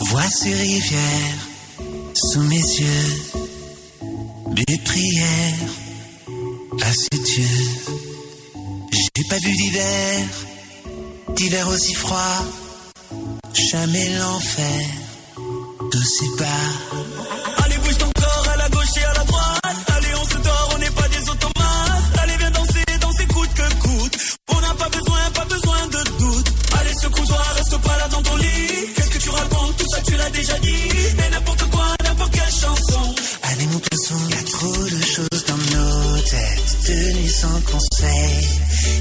Voici rivière sous mes yeux, des prières à ses dieux. J'ai pas vu d'hiver, d'hiver aussi froid, jamais l'enfer d'aussi bas. Allez, bouge ton corps à la gauche et à la droite. Allez, on se dort, on n'est pas des automates. Allez, viens danser, danser coûte que coûte. On n'a pas besoin, pas besoin de doute. Allez, secoue-toi, reste pas là dans ton lit. Qu'est-ce que tu racontes? Tout ça, tu l'as déjà dit. Mais n'importe quoi, n'importe quelle chanson. Allez, mon poisson, y a trop de choses De nuit sans conseil.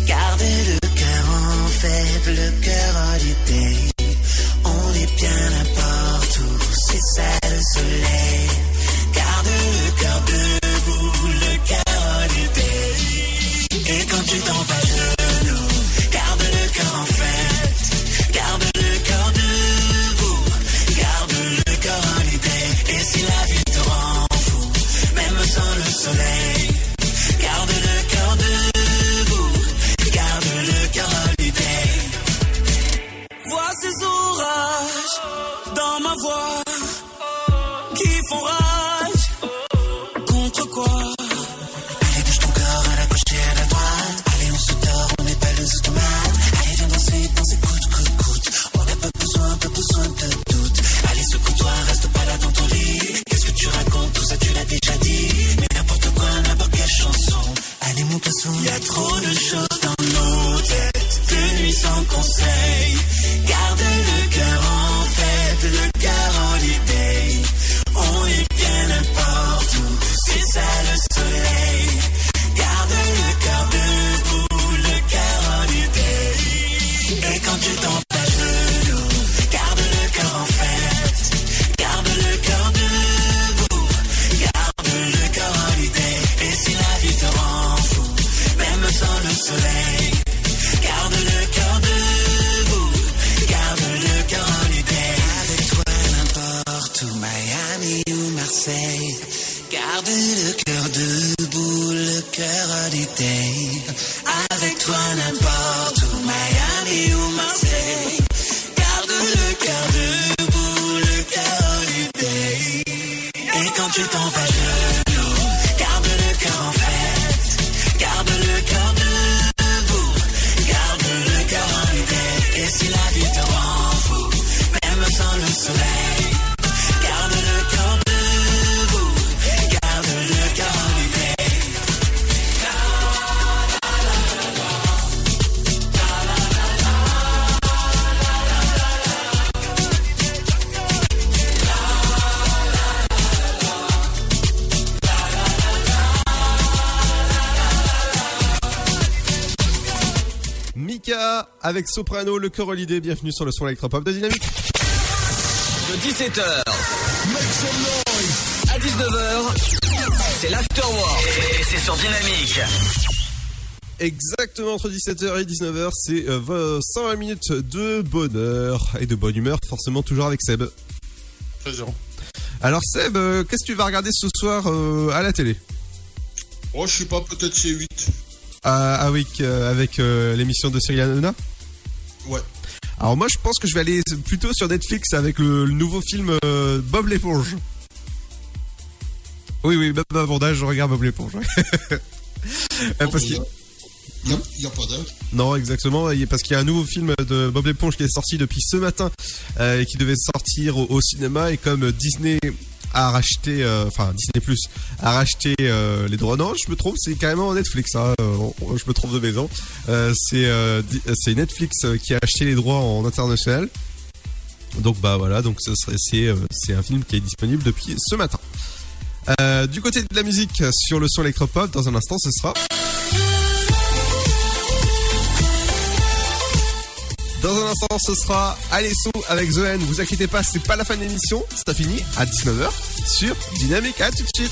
Gardez le cœur en faible, le cœur l'idée. On est bien n'importe où, c'est ça le soleil. Garde le cœur debout, le cœur l'idée. Et quand tu tombes à genoux, ma voix qui font rage. Contre quoi? Allez, bouge ton corps à la gauche et à la droite. Allez, on se dort, on n'est pas les automates. Allez, viens danser, danser, coûte, coûte, coûte. On n'a pas besoin, pas besoin de doute. Allez, secoue-toi, reste pas là dans ton lit. Qu'est-ce que tu racontes? Tout ça, tu l'as déjà dit. Mais n'importe quoi, n'importe quelle chanson. Allez, mon poisson, y a trop de choses dans nos têtes. Nuit sans conseil. Garde tu tombes à genoux, garde le cœur en fête, garde le cœur avec Soprano, le cœur l'idée. Bienvenue sur le son électropop de Dynamique. De 17h à 19h, c'est l'Afterwork et c'est sur Dynamique. Exactement entre 17h et 19h, c'est euh, 120 minutes de bonheur et de bonne humeur, forcément toujours avec Seb. Présent. Alors Seb, euh, qu'est-ce que tu vas regarder ce soir euh, à la télé? Oh, je sais pas, peut-être c'est 8. Ah, ah oui, euh, avec euh, l'émission de Cyril Hanouna? Ouais. Alors moi je pense que je vais aller plutôt sur Netflix avec le, le nouveau film euh, Bob l'éponge. Oui oui, Bob Abondage, je regarde Bob l'éponge. ouais. [laughs] Parce qu'il- Il n'y a, pas d'heure. Non, exactement, parce qu'il y a un nouveau film de Bob l'éponge qui est sorti depuis ce matin euh, et qui devait sortir au, au cinéma et comme Disney a racheté, euh, enfin Disney Plus a racheté euh, les droits. Non, je me trompe, c'est carrément Netflix. Hein, euh, je me trompe de maison. C'est c'est Netflix qui a acheté les droits en international. Donc bah voilà, donc c'est un film qui est disponible depuis ce matin. Du côté de la musique sur le son électropop, dans un instant, ce sera. Dans un instant, ce sera Alesso avec The N. Vous inquiétez pas, c'est pas la fin de l'émission. Ça finit à 19h sur Dynamique. À tout de suite.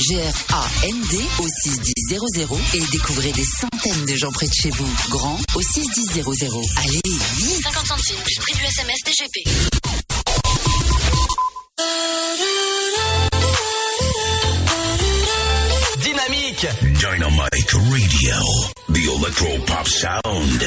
G-R-A-N-D au 61000 et découvrez des centaines de gens près de chez vous. Grand au 61000. Allez, vite 50 centimes plus prix du SMS DGP. Dynamique Dynamite Radio, the electro pop sound.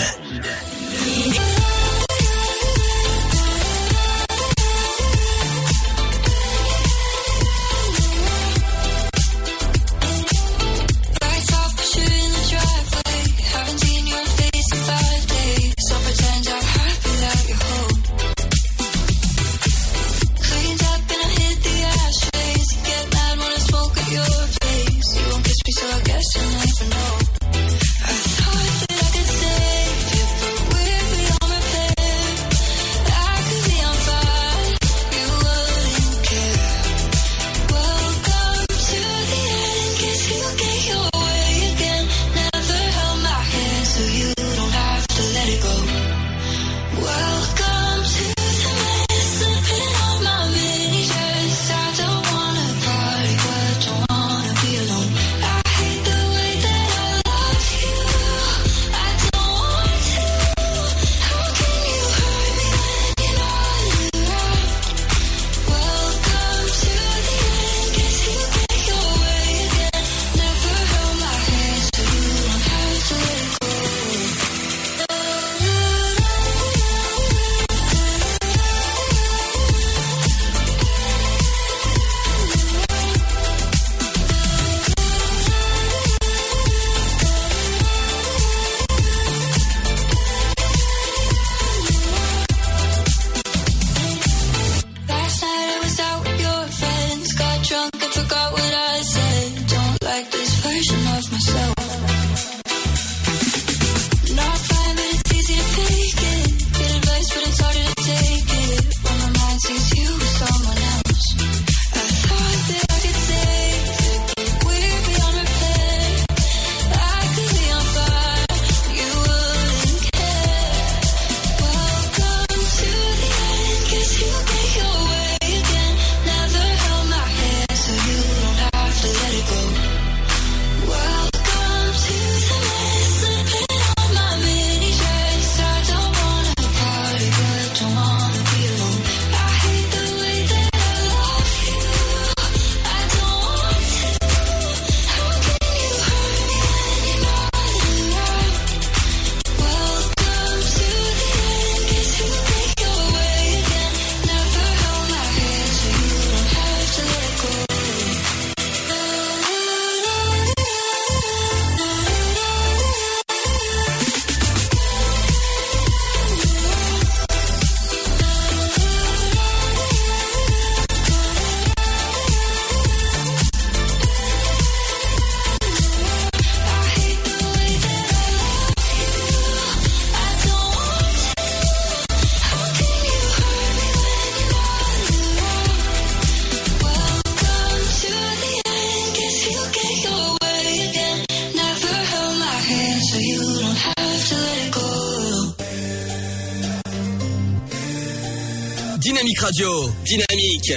radio. Dynamique.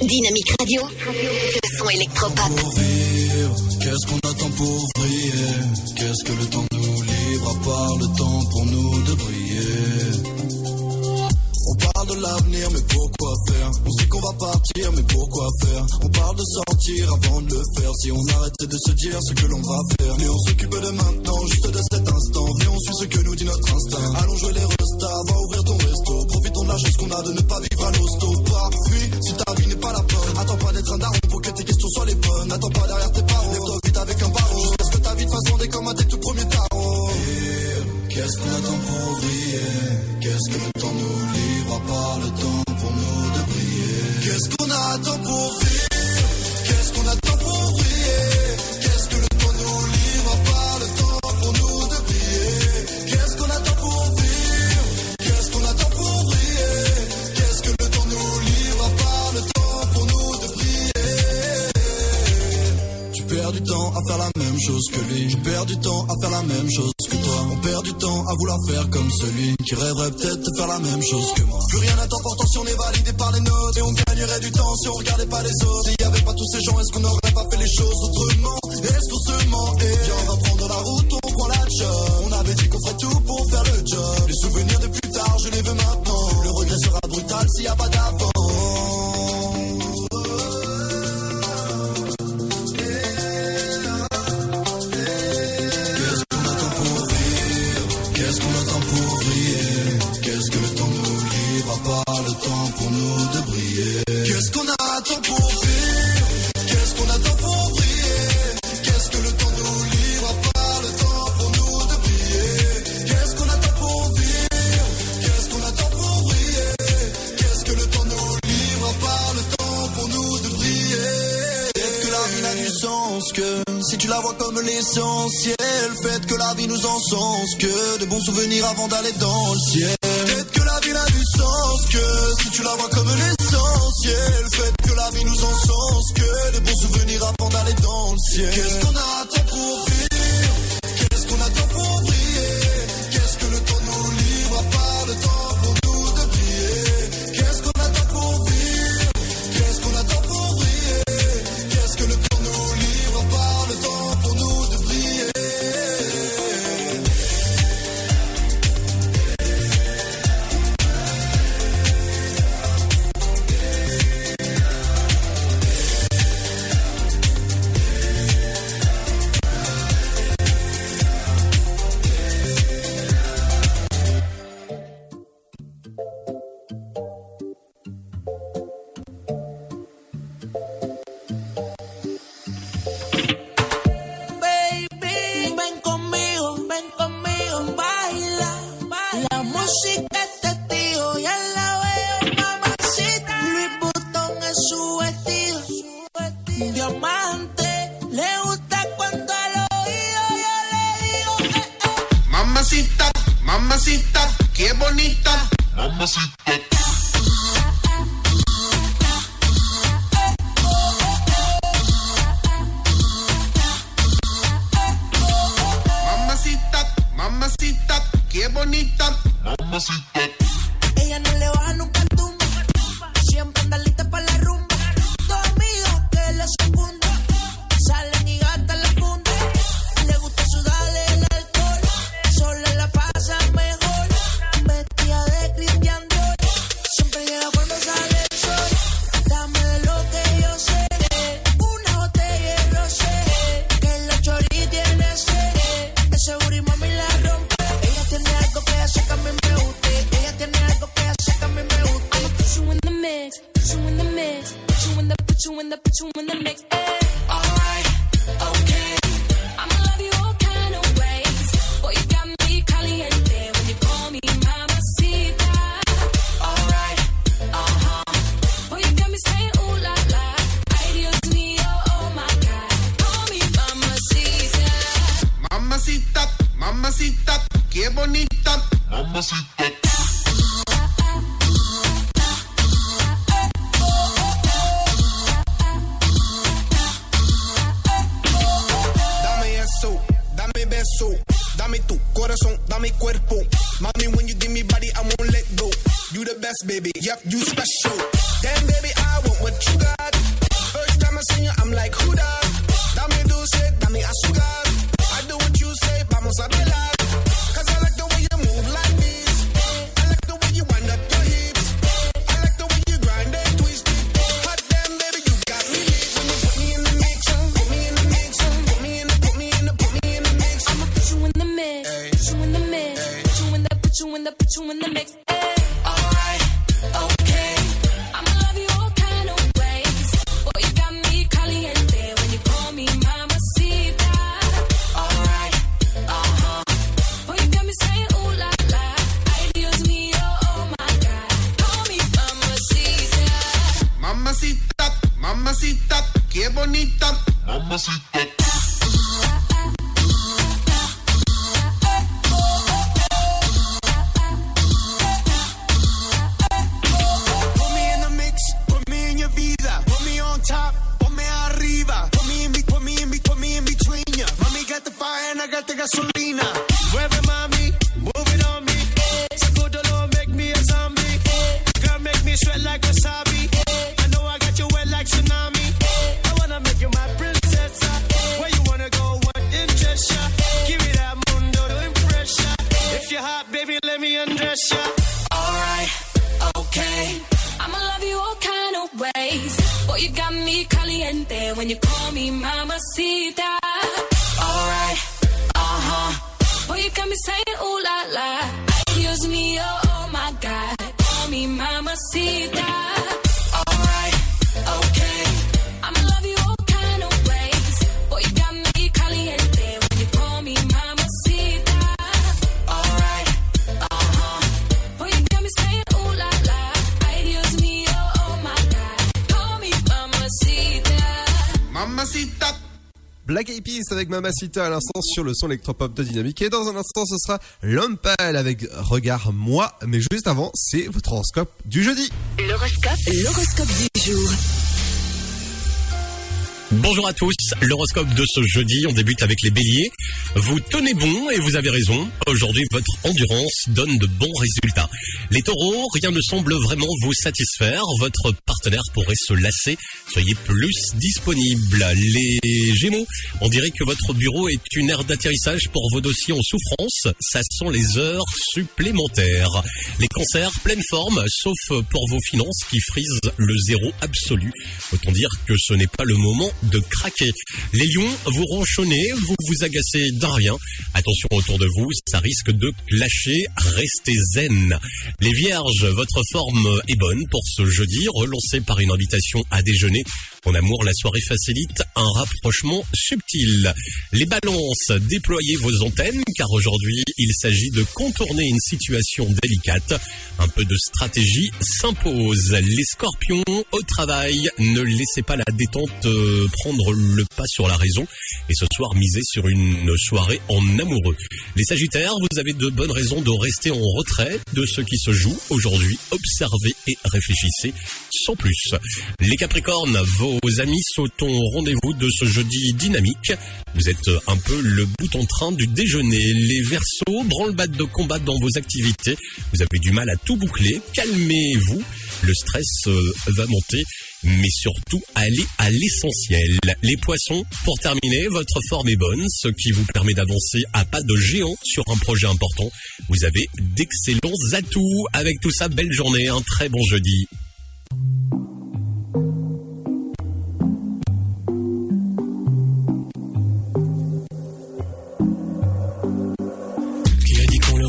Dynamique radio. Le son électropop. Pour vivre, qu'est-ce qu'on attend pour briller? Qu'est-ce que le temps nous livre à part le temps pour nous de briller? On parle de l'avenir, mais pourquoi faire? On sait qu'on va partir, mais pourquoi faire? On parle de sortir avant de le faire. Si on arrêtait de se dire ce que l'on va faire, mais on se Plus rien n'a d'importance si on est validé par les nôtres. Et on gagnerait du temps si on regardait pas les autres. S'il y avait pas tous ces gens, est-ce qu'on aurait pas fait les choses autrement? Est-ce qu'on se ment? Et viens, on va prendre la route, on prend la job. On avait dit qu'on ferait tout pour faire le job. Les souvenirs de plus tard, je les veux maintenant. Le regret sera brutal s'il y a pas d'avant. l'essentiel. Faites que la vie nous encense, que de bons souvenirs avant d'aller dans le ciel. the best, baby. Yep, you special. Damn, baby, I want what you got. First time I seen you, I'm like, who that? Dame dulce, dame azúcar. Mamacita à l'instant sur le son électropop de Dynamique. Et dans un instant, ce sera pâle avec Regard Moi. Mais juste avant, c'est votre horoscope du jeudi. L'horoscope, l'horoscope du jour. Bonjour à tous, l'horoscope de ce jeudi, on débute avec les béliers. Vous tenez bon et vous avez raison, aujourd'hui votre endurance donne de bons résultats. Les taureaux, rien ne semble vraiment vous satisfaire, votre partenaire pourrait se lasser, soyez plus disponible. Les gémeaux, on dirait que votre bureau est une aire d'atterrissage pour vos dossiers en souffrance, ça sont les heures supplémentaires. Les cancers, pleine forme, sauf pour vos finances qui frisent le zéro absolu. Autant dire que ce n'est pas le moment de craquer. Les lions, vous ronchonnez, vous vous agacez d'un rien. Attention autour de vous, ça risque de clasher, restez zen. Les vierges, votre forme est bonne pour ce jeudi, relancé par une invitation à déjeuner. En amour, la soirée facilite un rapprochement subtil. Les balances, déployez vos antennes, car aujourd'hui, il s'agit de contourner une situation délicate. Un peu de stratégie s'impose. Les scorpions, au travail, ne laissez pas la détente euh, prendre le pas sur la raison. Et ce soir, misez sur une soirée en amoureux. Les sagittaires, vous avez de bonnes raisons de rester en retrait de ce qui se joue aujourd'hui. Observez et réfléchissez sans plus. Les capricornes, vos amis sautent au rendez-vous de ce jeudi dynamique. Vous êtes un peu le bout en train du déjeuner. Les versos, branle-bas de combat dans vos activités. Vous avez du mal à tout boucler. Calmez-vous. Le stress euh, va monter, mais surtout allez à l'essentiel. Les poissons, pour terminer, votre forme est bonne, ce qui vous permet d'avancer à pas de géant sur un projet important. Vous avez d'excellents atouts. Avec tout ça, belle journée, un très bon jeudi. Qui a dit qu'on le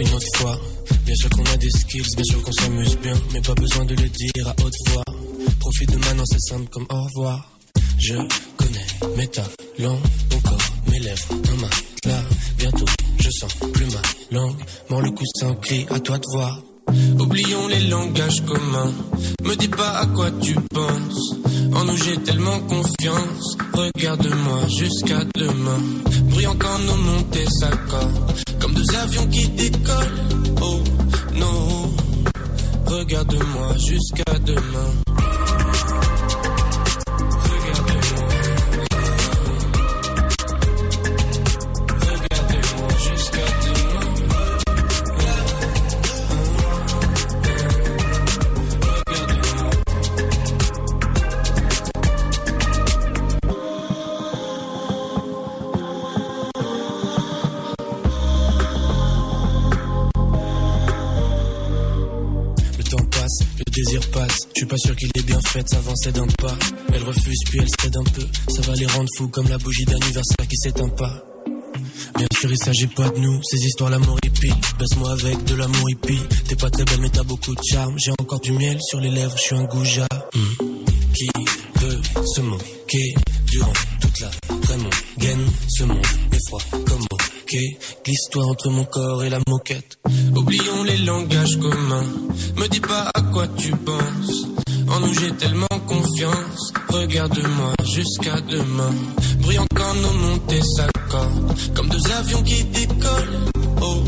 une autre fois? Bien sûr qu'on a des skills, bien sûr qu'on s'amuse bien, mais pas besoin de le dire à haute. Profite de maintenant, c'est simple comme au revoir. Je connais mes talents, mon corps, mes lèvres, un matelas. Bientôt, je sens plus ma langue, mord le coussin, crie à toi de voir. Oublions les langages communs, me dis pas à quoi tu penses. En nous j'ai tellement confiance, regarde-moi jusqu'à demain. Brillant quand nos montées s'accordent, comme deux avions qui décollent. Oh non, regarde-moi jusqu'à demain. Pas sûr qu'il est bien fait, s'avancer d'un pas. Elle refuse, puis elle cède un peu. Ça va les rendre fous comme la bougie d'anniversaire qui s'éteint pas. Bien sûr, il s'agit pas de nous, ces histoires l'amour hippie. Baisse-moi avec de l'amour hippie. T'es pas très belle, mais t'as beaucoup de charme. J'ai encore du miel sur les lèvres, je suis un goujat. Hmm. Qui peut se moquer durant toute la vraiment gaine Ce monde est froid comme ok. Glisse-toi entre mon corps et la moquette. Oublions les langages communs. Me dis pas à quoi tu penses. En nous j'ai tellement confiance. Regarde-moi jusqu'à demain. Brillant quand nos montées s'accordent. Comme deux avions qui décollent. Oh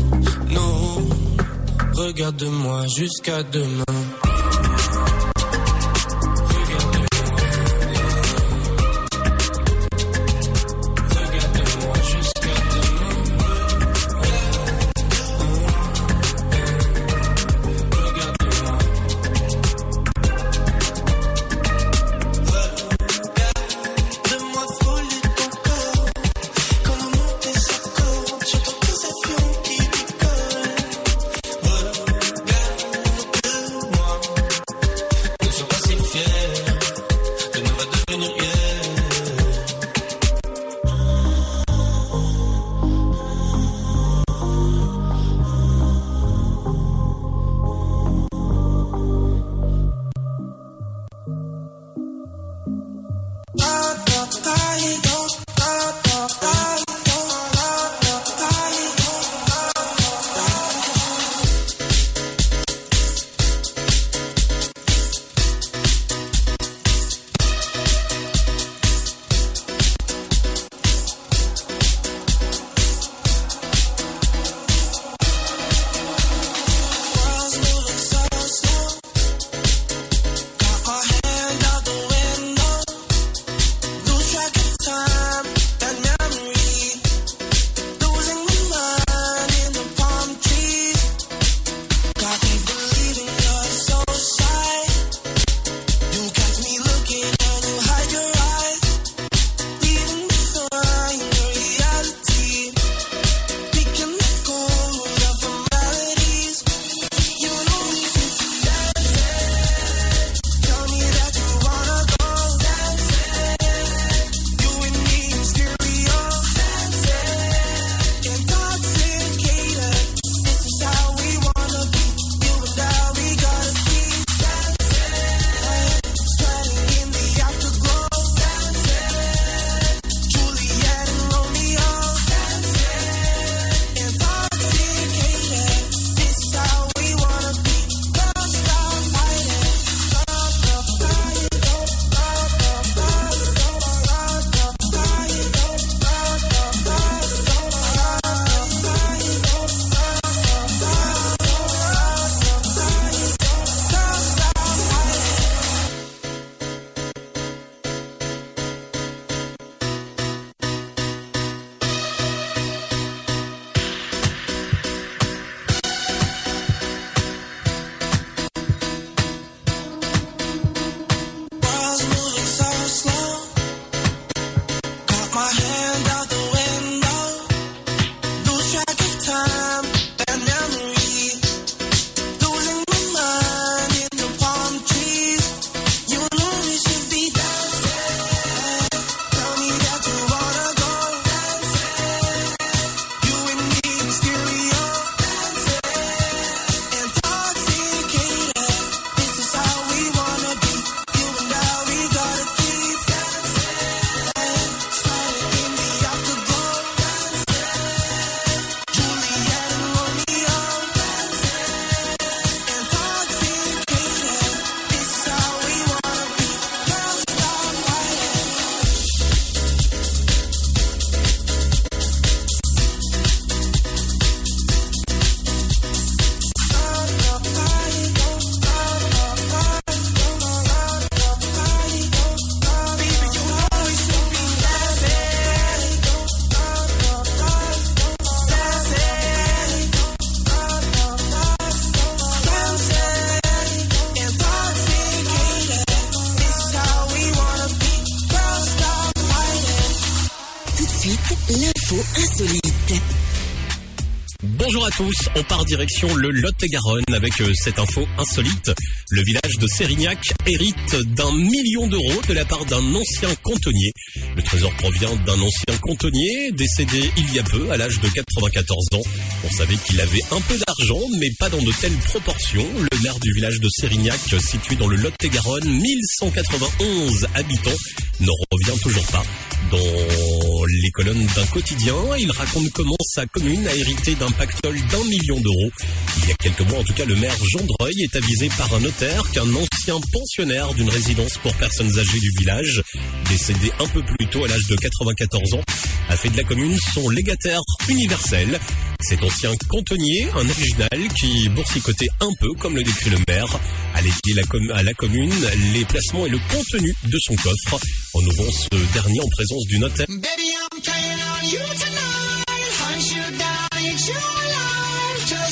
non. Regarde-moi jusqu'à demain. le Lot-et-Garonne avec euh, cette info insolite. Le village de Sérignac hérite d'un million d'euros de la part d'un ancien cantonnier. Le trésor provient d'un ancien cantonnier décédé il y a peu à l'âge de 94 ans. On savait qu'il avait un peu d'argent mais pas dans de telles proportions. Le maire du village de Sérignac situé dans le Lot-et-Garonne, 1191 habitants, n'en revient toujours pas. Les colonnes d'un quotidien. Il raconte comment sa commune a hérité d'un pactole d'un million d'euros. Il y a quelques mois, en tout cas, le maire Jean Dreuil est avisé par un notaire qu'un ancien pensionnaire d'une résidence pour personnes âgées du village, décédé un peu plus tôt à l'âge de 94 ans, a fait de la commune son légataire universel. Cet ancien cantonnier, un original qui boursicotait un peu, comme le décrit le maire, a légué à la commune les placements et le contenu de son coffre en ouvrant ce dernier en présence du notaire.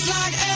like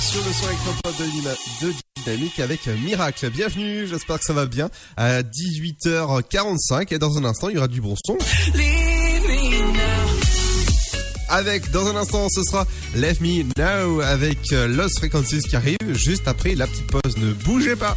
sur le son électropop de, Dyna- de Dynamique avec Miracle. Bienvenue, j'espère que ça va bien. À 18h45 et dans un instant, il y aura du bon son. Avec, dans un instant, ce sera Let Me Know avec euh, Lost Frequencies qui arrive juste après la petite pause. Ne bougez pas.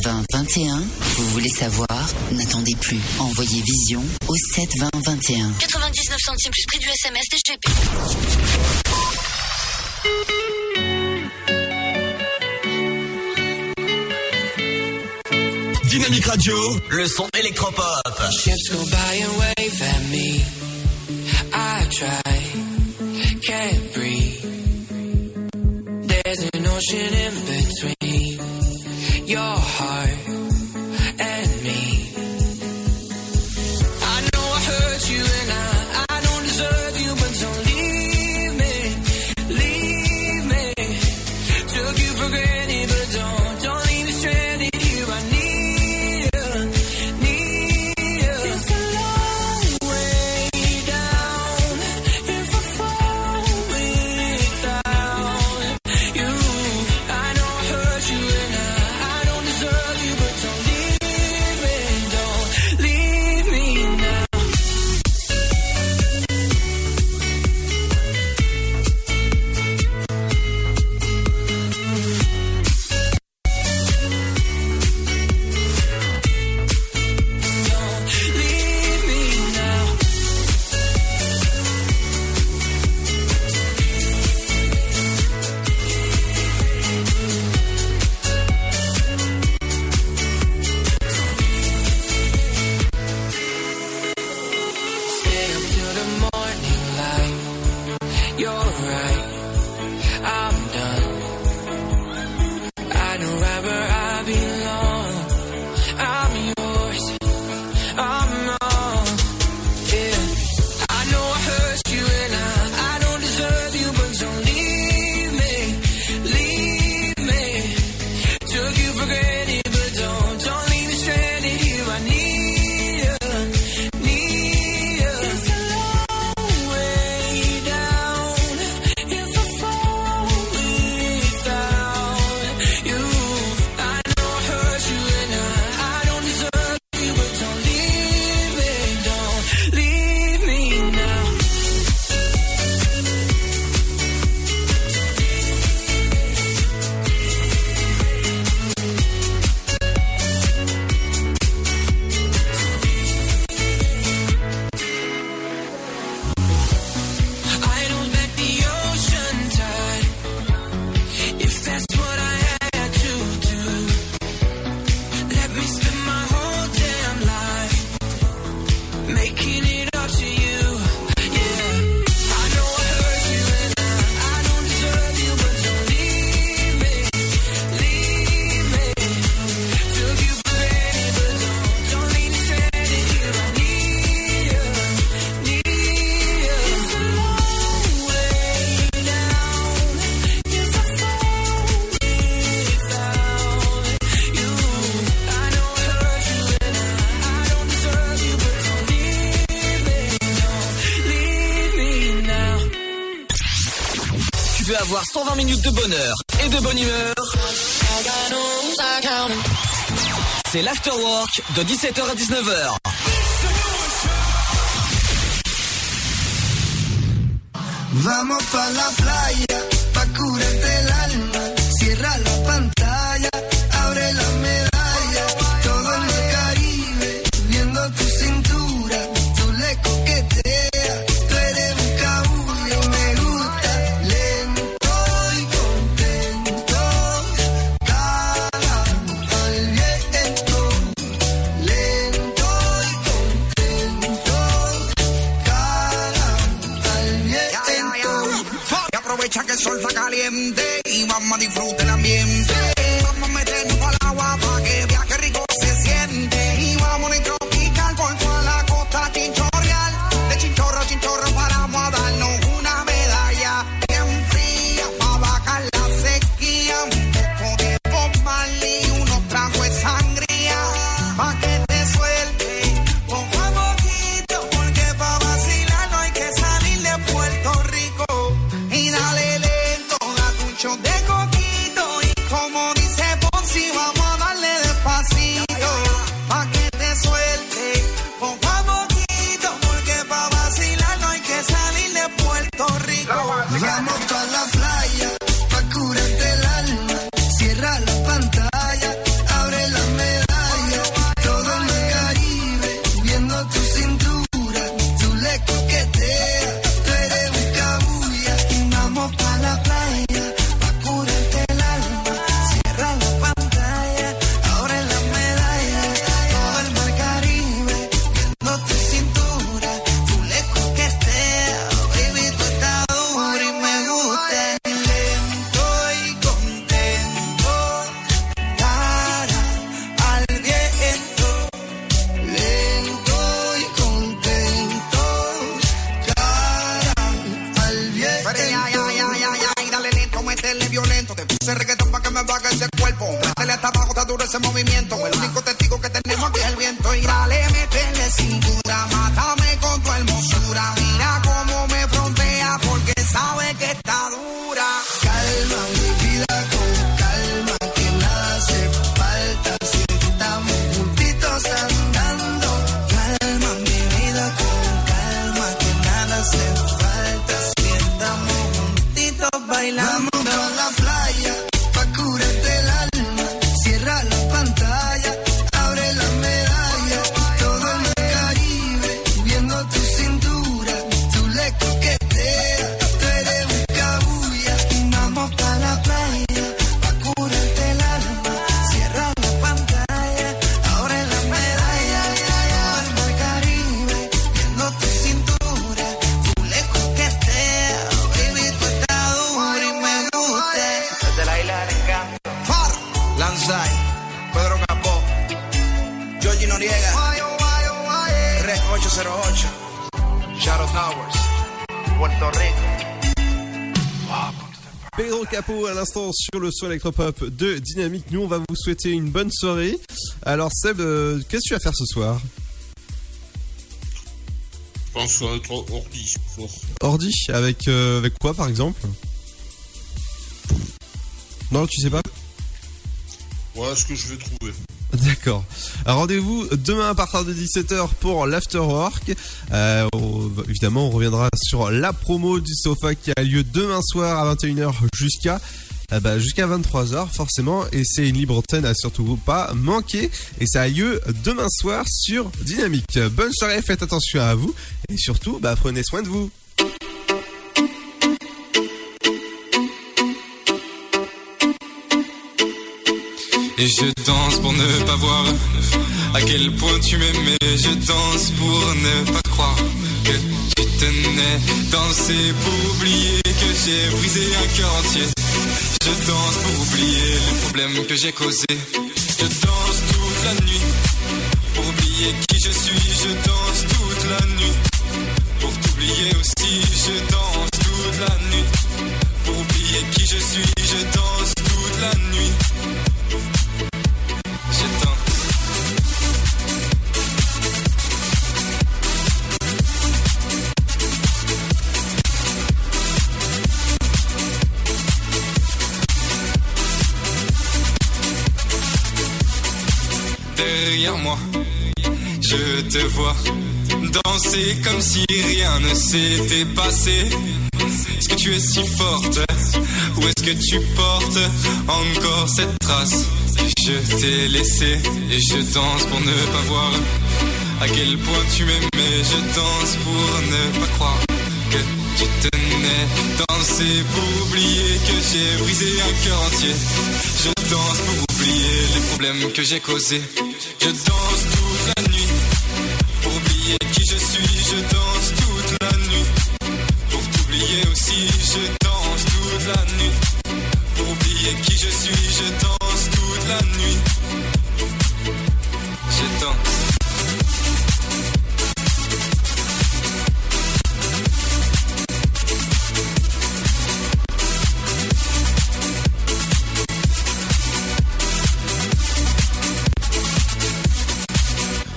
72021. Vous voulez savoir N'attendez plus. Envoyez Vision au 72021. 99 centimes plus prix du SMS DGP. Dynamique Radio, le son électropop. Ships go by and wave at me. I try, can't breathe. There's an ocean in between de bonheur et de bonne humeur C'est l'afterwork de 17h à 19h. Vamos pa la playa, pa l'instant sur le son électropop de Dynamique. Nous, on va vous souhaiter une bonne soirée. Alors Seb, euh, qu'est-ce que tu vas faire ce soir? Je pense va être ordi. Ordi avec euh, avec quoi par exemple? Non, tu sais pas? Voilà ce que je vais trouver. D'accord. Rendez-vous demain à partir de 17h pour l'afterwork. Euh, évidemment, on reviendra sur la promo du sofa qui a lieu demain soir à 21h jusqu'à bah, jusqu'à 23h forcément et c'est une libre antenne à surtout pas manquer et ça a lieu demain soir sur Dynamique. Bonne soirée, faites attention à vous et surtout bah, prenez soin de vous. Et je danse pour ne pas voir à quel point tu m'aimais. Je danse pour ne pas croire que tu tenais. Danser pour oublier que j'ai brisé un cœur entier. Je danse pour oublier les problèmes que j'ai causés. Je danse toute la nuit pour oublier qui je suis. Je danse toute la nuit pour t'oublier aussi. Je danse toute la nuit pour oublier qui je suis. Je danse toute la nuit. Te vois danser comme si rien ne s'était passé. Est-ce que tu es si forte ou est-ce que tu portes encore cette trace? Que je t'ai laissée et je danse pour ne pas voir à quel point tu m'aimais. Je danse pour ne pas croire que tu tenais. Danser pour oublier que j'ai brisé un cœur entier. Je danse pour oublier les problèmes que j'ai causés. Je danse pour oublier qui je suis. Je danse toute la nuit pour t'oublier aussi. Je danse toute qui je suis, je danse toute la nuit. Je danse.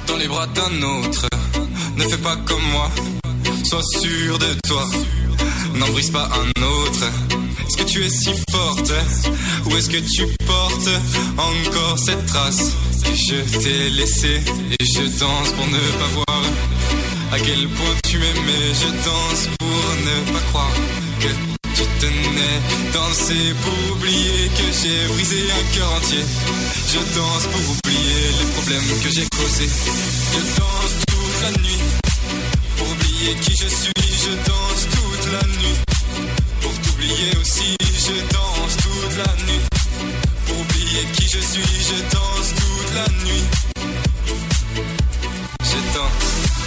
dans les bras d'un autre. Ne fais pas comme moi, sois sûr de toi. N'en brise pas un autre. Est-ce que tu es si forte? Ou est-ce que tu portes encore cette trace? Que je t'ai laissée Et je danse pour ne pas voir à quel point tu m'aimais. Je danse pour ne pas croire que tu tenais. Danser pour oublier que j'ai brisé un cœur entier. Je danse pour oublier les problèmes que j'ai causés. Je danse pour oublier qui je suis. Je danse toute la nuit pour t'oublier aussi. Je danse toute la nuit pour oublier qui je suis. Je danse toute la nuit. Je danse.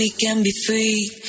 We can be free?